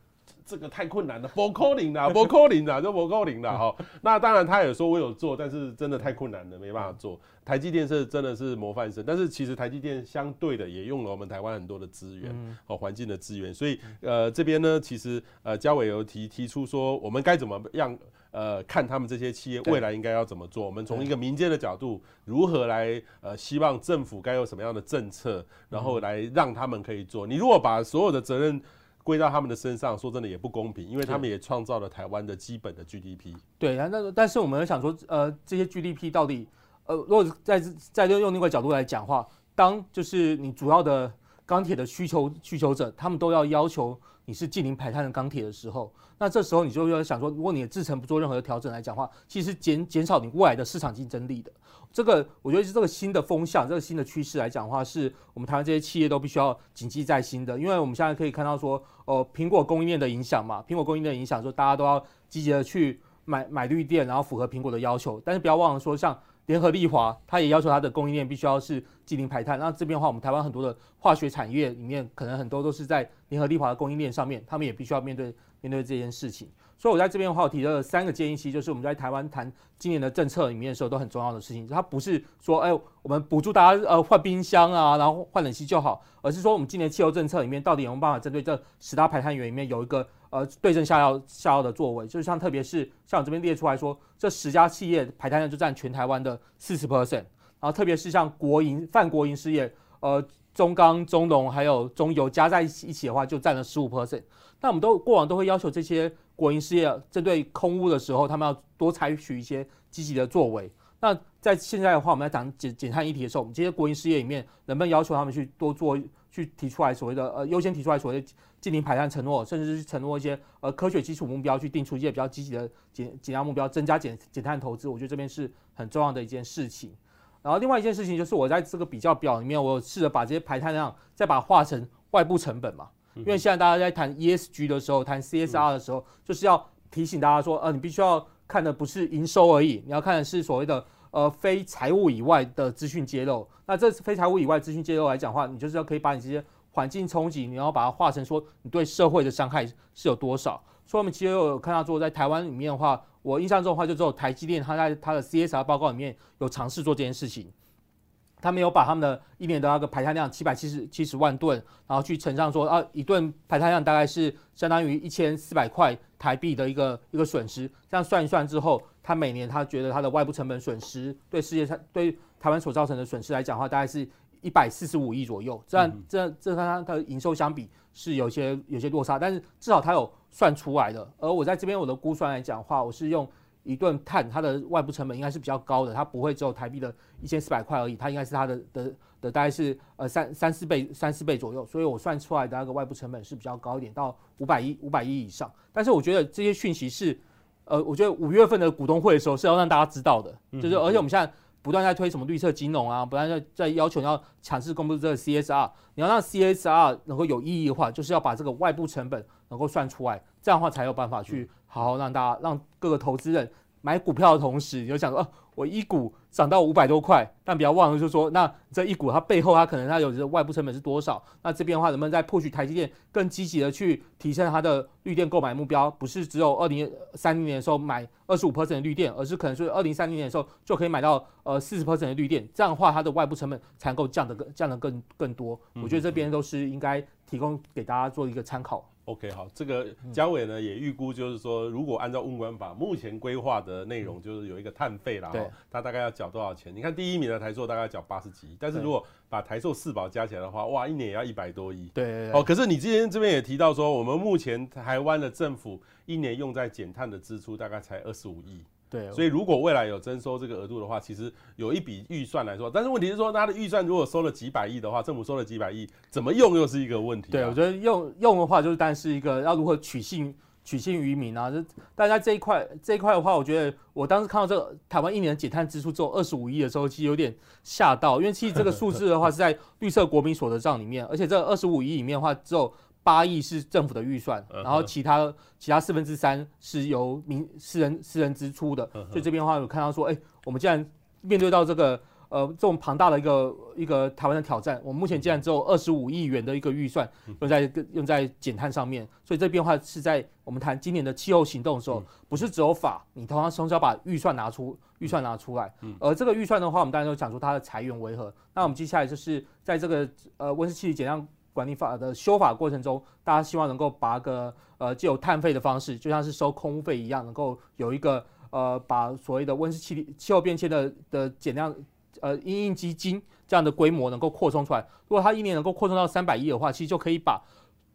这个太困难了，不可能啦，不可能啦，就不可能啦哈。那当然，他也说我有做，但是真的太困难了，没办法做。台积电是真的是模范生，但是其实台积电相对的也用了我们台湾很多的资源和环境的资源，所以呃这边呢，其实呃嘉伟有提提出说，我们该怎么样呃看他们这些企业未来应该要怎么做？我们从一个民间的角度，如何来呃希望政府该有什么样的政策，然后来让他们可以做。你如果把所有的责任归到他们的身上，说真的也不公平，因为他们也创造了台湾的基本的 GDP。对啊，那但是我们想说，呃，这些 GDP 到底，呃，如果在在用另外角度来讲话，当就是你主要的钢铁的需求需求者，他们都要要求你是近零排碳的钢铁的时候，那这时候你就要想说，如果你的制程不做任何的调整来讲话，其实减减少你未来的市场竞争力的。这个我觉得是这个新的风向，这个新的趋势来讲的话，是我们台湾这些企业都必须要谨记在心的。因为我们现在可以看到说，哦，苹果供应链的影响嘛，苹果供应链的影响，说大家都要积极的去买买绿电，然后符合苹果的要求。但是不要忘了说，像联合利华，它也要求它的供应链必须要是净零排碳。那这边的话，我们台湾很多的化学产业里面，可能很多都是在联合利华的供应链上面，他们也必须要面对面对这件事情。所以我在这边的话，我提了三个建议，其实就是我们在台湾谈今年的政策里面的时候都很重要的事情。它不是说，哎，我们补助大家呃换冰箱啊，然后换冷气就好，而是说我们今年气候政策里面到底有没有办法针对这十大排碳源里面有一个呃对症下药下药的作为。就是像特别是像我这边列出来说，这十家企业排碳量就占全台湾的四十 percent，然后特别是像国营泛国营事业，呃中钢、中农还有中油加在一起的话，就占了十五 percent。那我们都过往都会要求这些国营事业针对空污的时候，他们要多采取一些积极的作为。那在现在的话，我们在讲减减碳议题的时候，我们这些国营事业里面能不能要求他们去多做，去提出来所谓的呃优先提出来所谓的净零排碳承诺，甚至是承诺一些呃科学基础目标，去定出一些比较积极的减减量目标，增加减减碳投资。我觉得这边是很重要的一件事情。然后另外一件事情就是我在这个比较表里面，我试着把这些排碳量再把它化成外部成本嘛。因为现在大家在谈 ESG 的时候，谈 CSR 的时候，就是要提醒大家说，呃，你必须要看的不是营收而已，你要看的是所谓的呃非财务以外的资讯揭露。那这非财务以外资讯揭露来讲的话，你就是要可以把你这些环境冲击，你要把它化成说你对社会的伤害是有多少。所以我们其实有看到说，在台湾里面的话，我印象中的话，就只有台积电，它在它的 CSR 报告里面有尝试做这件事情。他没有把他们的一年的那个排碳量七百七十七十万吨，然后去乘上说啊，一吨排碳量大概是相当于一千四百块台币的一个一个损失。这样算一算之后，他每年他觉得他的外部成本损失对世界上对台湾所造成的损失来讲的话，大概是一百四十五亿左右。这样这这跟它的营收相比是有些有些落差，但是至少它有算出来的。而我在这边我的估算来讲的话，我是用。一顿碳，它的外部成本应该是比较高的，它不会只有台币的一千四百块而已，它应该是它的的的大概是呃三三四倍三四倍左右，所以我算出来的那个外部成本是比较高一点，到五百亿五百亿以上。但是我觉得这些讯息是，呃，我觉得五月份的股东会的时候是要让大家知道的，就是而且我们现在不断在推什么绿色金融啊，不断在在要求要强制公布这个 CSR，你要让 CSR 能够有意义的话，就是要把这个外部成本能够算出来，这样的话才有办法去。好好让大家让各个投资人买股票的同时，你就想说，哦，我一股涨到五百多块，但不要忘了，就是说，那这一股它背后它可能它有的外部成本是多少？那这边的话，能不能再 push 台积电更积极的去提升它的绿电购买目标？不是只有二零三零年的时候买二十五 percent 的绿电，而是可能是二零三零年的时候就可以买到呃四十 percent 的绿电。这样的话，它的外部成本才能够降得更降得更更多。我觉得这边都是应该提供给大家做一个参考。OK，好，这个嘉伟呢也预估，就是说，如果按照问管法目前规划的内容，就是有一个碳费啦，对，他大概要缴多少钱？你看第一名的台塑大概要缴八十几亿，但是如果把台塑四宝加起来的话，哇，一年也要一百多亿。对，哦，可是你今天这边也提到说，我们目前台湾的政府一年用在减碳的支出大概才二十五亿。对，所以如果未来有征收这个额度的话，其实有一笔预算来说，但是问题是说，它的预算如果收了几百亿的话，政府收了几百亿，怎么用又是一个问题啊。对，我觉得用用的话，就是但是一个要如何取信取信于民啊。就大家这一块这一块的话，我觉得我当时看到这个台湾一年减碳支出只有二十五亿的时候，其实有点吓到，因为其实这个数字的话是在绿色国民所得账里面，而且这二十五亿里面的话只有。八亿是政府的预算，然后其他其他四分之三是由民私人私人支出的，所以这边的话有看到说，哎，我们既然面对到这个呃这种庞大的一个一个台湾的挑战，我们目前竟然只有二十五亿元的一个预算用在用在减碳上面，所以这边的话是在我们谈今年的气候行动的时候，不是只有法，你同样同时要把预算拿出预算拿出来，而这个预算的话，我们当然都讲出它的财源为何，那我们接下来就是在这个呃温室气体减量。管理法的修法过程中，大家希望能够把个呃，既有碳费的方式，就像是收空污费一样，能够有一个呃，把所谓的温室气体气候变迁的的减量呃因应基金这样的规模能够扩充出来。如果它一年能够扩充到三百亿的话，其实就可以把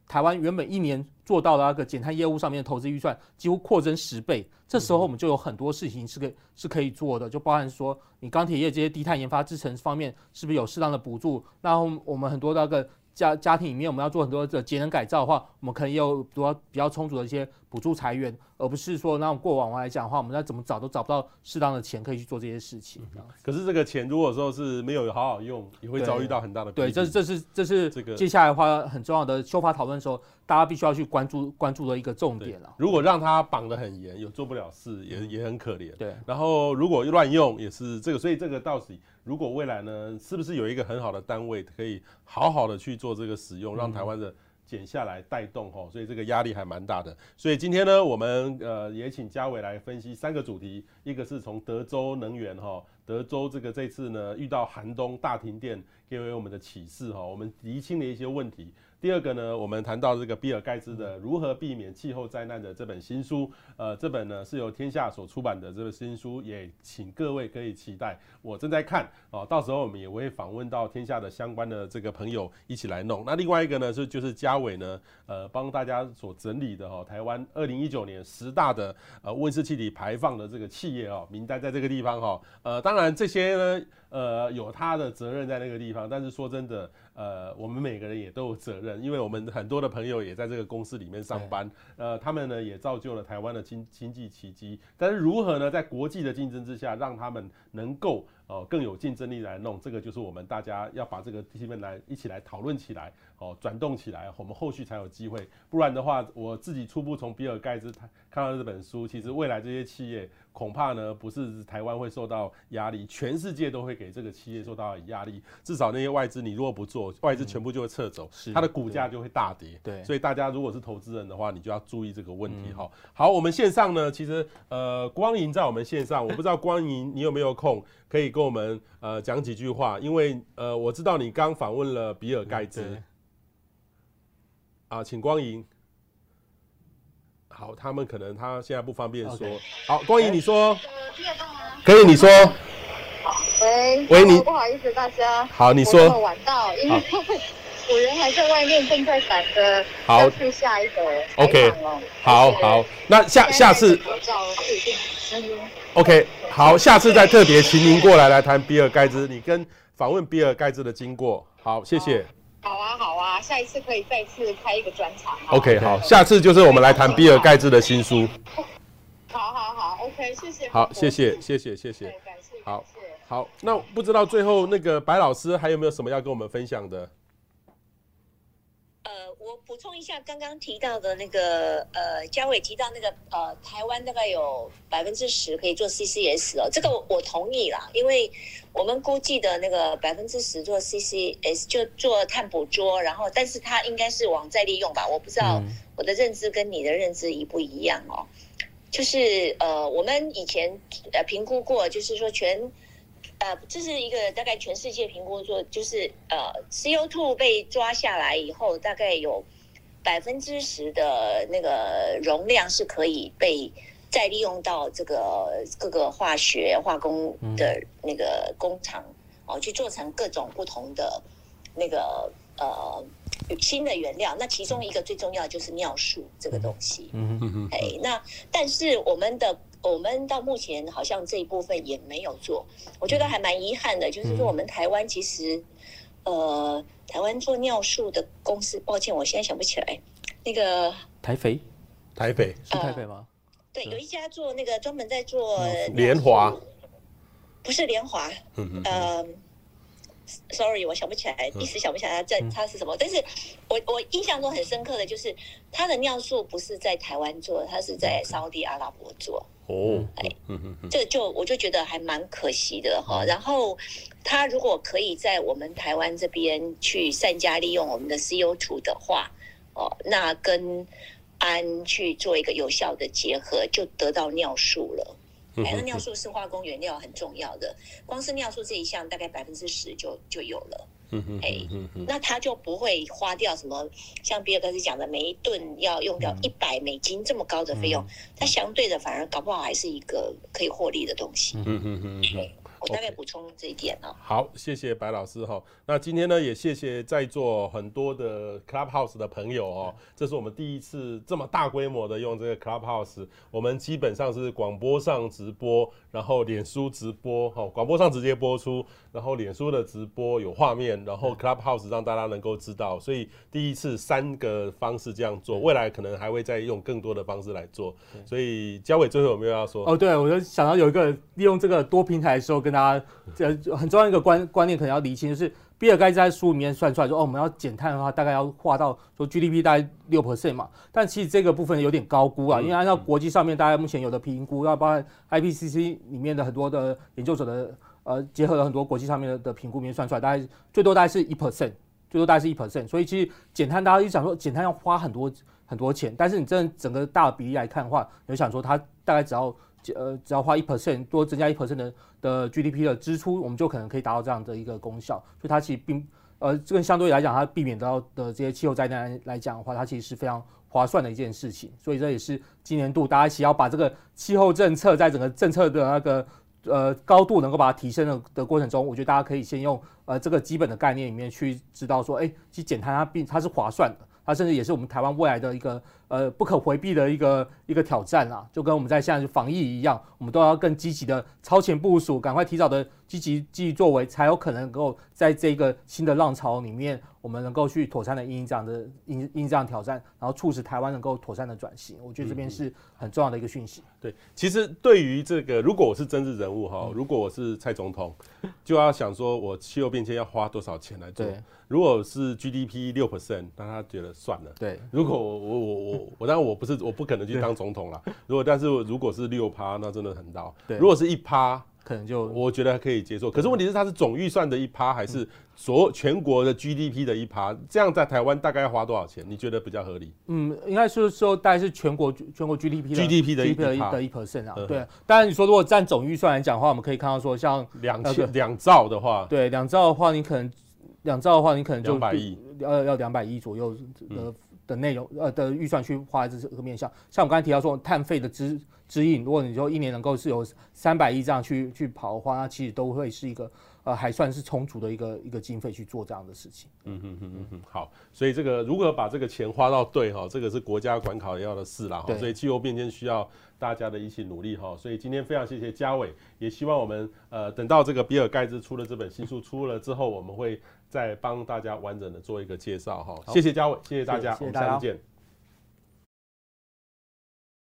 台湾原本一年做到的那个减碳业务上面的投资预算几乎扩增十倍。这时候我们就有很多事情是可以是可以做的，就包含说你钢铁业这些低碳研发制程方面是不是有适当的补助？那我们很多那个。家家庭里面，我们要做很多的节能改造的话，我们可能有比较比较充足的一些补助裁员，而不是说那种过往来讲的话，我们再怎么找都找不到适当的钱可以去做这些事情。可是这个钱如果说是没有好好用，也会遭遇到很大的对。对，这这是这是这个接下来的话很重要的修法讨论的时候，大家必须要去关注关注的一个重点了。如果让他绑得很严，有做不了事，也也很可怜。对。然后如果乱用，也是这个，所以这个到底。如果未来呢，是不是有一个很好的单位可以好好的去做这个使用，让台湾的减下来带动吼，所以这个压力还蛮大的。所以今天呢，我们呃也请嘉伟来分析三个主题，一个是从德州能源哈，德州这个这次呢遇到寒冬大停电，给予我们的启示哈，我们厘清了一些问题。第二个呢，我们谈到这个比尔盖茨的如何避免气候灾难的这本新书，呃，这本呢是由天下所出版的这本新书，也请各位可以期待。我正在看哦，到时候我们也会访问到天下的相关的这个朋友一起来弄。那另外一个呢是就是嘉伟呢，呃，帮大家所整理的哈、哦，台湾二零一九年十大的呃温室气体排放的这个企业哦名单在这个地方哈、哦，呃，当然这些呢。呃，有他的责任在那个地方，但是说真的，呃，我们每个人也都有责任，因为我们很多的朋友也在这个公司里面上班，呃，他们呢也造就了台湾的经经济奇迹，但是如何呢，在国际的竞争之下，让他们能够。哦，更有竞争力来弄，这个就是我们大家要把这个气氛来一起来讨论起来，哦，转动起来，我们后续才有机会。不然的话，我自己初步从比尔盖茨看到这本书，其实未来这些企业恐怕呢，不是台湾会受到压力，全世界都会给这个企业受到压力。至少那些外资，你如果不做，外资全部就会撤走，它的股价就会大跌。对，所以大家如果是投资人的话，你就要注意这个问题。哈，好，我们线上呢，其实呃，光莹在我们线上，我不知道光莹你有没有空。可以跟我们呃讲几句话，因为呃我知道你刚访问了比尔盖茨，啊，请光莹。好，他们可能他现在不方便说。Okay. 好，光莹你说。听得到吗？可以，你说。喂。喂，你。不好意思，大家。好，你说。我晚到，因为 我人还在外面，正在赶着要去下一个。OK。好好，那下下次。OK，好，下次再特别请您过来来谈比尔盖茨，你跟访问比尔盖茨的经过。好，谢谢。好啊，好啊，下一次可以再次开一个专场。OK，好，下次就是我们来谈比尔盖茨的新书。好好好，OK，谢谢。好，谢谢，谢谢，谢谢。感谢。好，好，那不知道最后那个白老师还有没有什么要跟我们分享的？我补充一下，刚刚提到的那个，呃，嘉伟提到那个，呃，台湾大概有百分之十可以做 CCS 哦，这个我同意啦，因为我们估计的那个百分之十做 CCS 就做碳捕捉，然后，但是它应该是往再利用吧，我不知道我的认知跟你的认知一不一样哦，就是呃，我们以前呃评估过，就是说全。呃，这是一个大概全世界评估说，就是呃，CO2 被抓下来以后，大概有百分之十的那个容量是可以被再利用到这个各个化学化工的那个工厂哦，去做成各种不同的那个呃新的原料。那其中一个最重要的就是尿素这个东西。嗯嗯嗯。哎，那但是我们的。我们到目前好像这一部分也没有做，我觉得还蛮遗憾的。就是说，我们台湾其实，呃，台湾做尿素的公司，抱歉，我现在想不起来。那个台肥，台北是台北吗？呃？对，有一家做那个专门在做联华，不是联华。嗯嗯。呃，sorry，我想不起来，一时想不起来它在它是什么。但是我我印象中很深刻的就是，它的尿素不是在台湾做，它是在沙乌地阿拉伯做。哦，哎，嗯嗯，这就我就觉得还蛮可惜的哈。然后，他如果可以在我们台湾这边去善加利用我们的 CO2 的话，哦，那跟氨去做一个有效的结合，就得到尿素了。哎，那尿素是化工原料很重要的，光是尿素这一项大概百分之十就就有了。嗯嗯，哎，那他就不会花掉什么，像比尔盖茨讲的，每一顿要用掉一百美金这么高的费用，它相对的反而搞不好还是一个可以获利的东西。嗯嗯嗯嗯。我大概补充这一点哦。好，谢谢白老师哈。那今天呢，也谢谢在座很多的 Clubhouse 的朋友哦。这是我们第一次这么大规模的用这个 Clubhouse。我们基本上是广播上直播，然后脸书直播哈，广播上直接播出，然后脸书的直播有画面，然后 Clubhouse 让大家能够知道。所以第一次三个方式这样做，未来可能还会再用更多的方式来做。所以嘉伟最后有没有要说？哦，对，我就想到有一个利用这个多平台的时候跟。大家这很重要一个观观念，可能要理清，就是比尔盖茨在书里面算出来说，哦，我们要减碳的话，大概要划到说 GDP 大概六 percent 嘛。但其实这个部分有点高估啊，因为按照国际上面大家目前有的评估，要包含 IPCC 里面的很多的研究者的呃，结合了很多国际上面的的评估里面算出来，大概最多大概是一 percent，最多大概是一 percent。所以其实减碳，大家一想说减碳要花很多很多钱，但是你真的整个大比例来看的话，你就想说它大概只要。呃，只要花一 percent 多增加一 percent 的的 GDP 的支出，我们就可能可以达到这样的一个功效。所以它其实并呃，这个相对来讲，它避免到的这些气候灾难来讲的话，它其实是非常划算的一件事情。所以这也是今年度大家一起要把这个气候政策在整个政策的那个呃高度能够把它提升的的过程中，我觉得大家可以先用呃这个基本的概念里面去知道说，哎，去减碳它并它是划算的。它甚至也是我们台湾未来的一个呃不可回避的一个一个挑战啊，就跟我们在现在防疫一样，我们都要更积极的超前部署，赶快提早的积极积极作为，才有可能能够在这个新的浪潮里面，我们能够去妥善的应这样的应应这样挑战，然后促使台湾能够妥善的转型。我觉得这边是很重要的一个讯息。对，其实对于这个，如果我是政治人物哈，如果我是蔡总统，就要想说我气候变迁要花多少钱来做。对如果是 GDP 六 percent，那他觉得算了。对，如果我我我我 我当然我不是我不可能去当总统了。如果但是如果是六趴，那真的很高。对，如果是一趴，可能就我觉得可以接受。可是问题是，它是总预算的一趴，还是所全国的 GDP 的一趴？这样在台湾大概要花多少钱？你觉得比较合理？嗯，应该是说大概是全国全国 GDP GDP 的一的一 percent 啊。对，当然你说如果占总预算来讲的话，我们可以看到说像两千两兆的话，对，两兆的话，你可能。两兆的话，你可能就两百亿，要要两百亿左右的、嗯、的内容，呃的预算去花在这个面向。像我刚才提到说，碳费的支支应，如果你说一年能够是有三百亿这样去去跑的话，那其实都会是一个。呃，还算是充足的一个一个经费去做这样的事情。嗯哼哼哼哼，好，所以这个如何把这个钱花到对哈，这个是国家管考要的事啦。哈，所以气候变迁需要大家的一起努力哈。所以今天非常谢谢嘉伟，也希望我们呃等到这个比尔盖茨出了这本新书出了之后，我们会再帮大家完整的做一个介绍哈。谢谢嘉伟，谢谢大家，谢谢大家，我们下次见。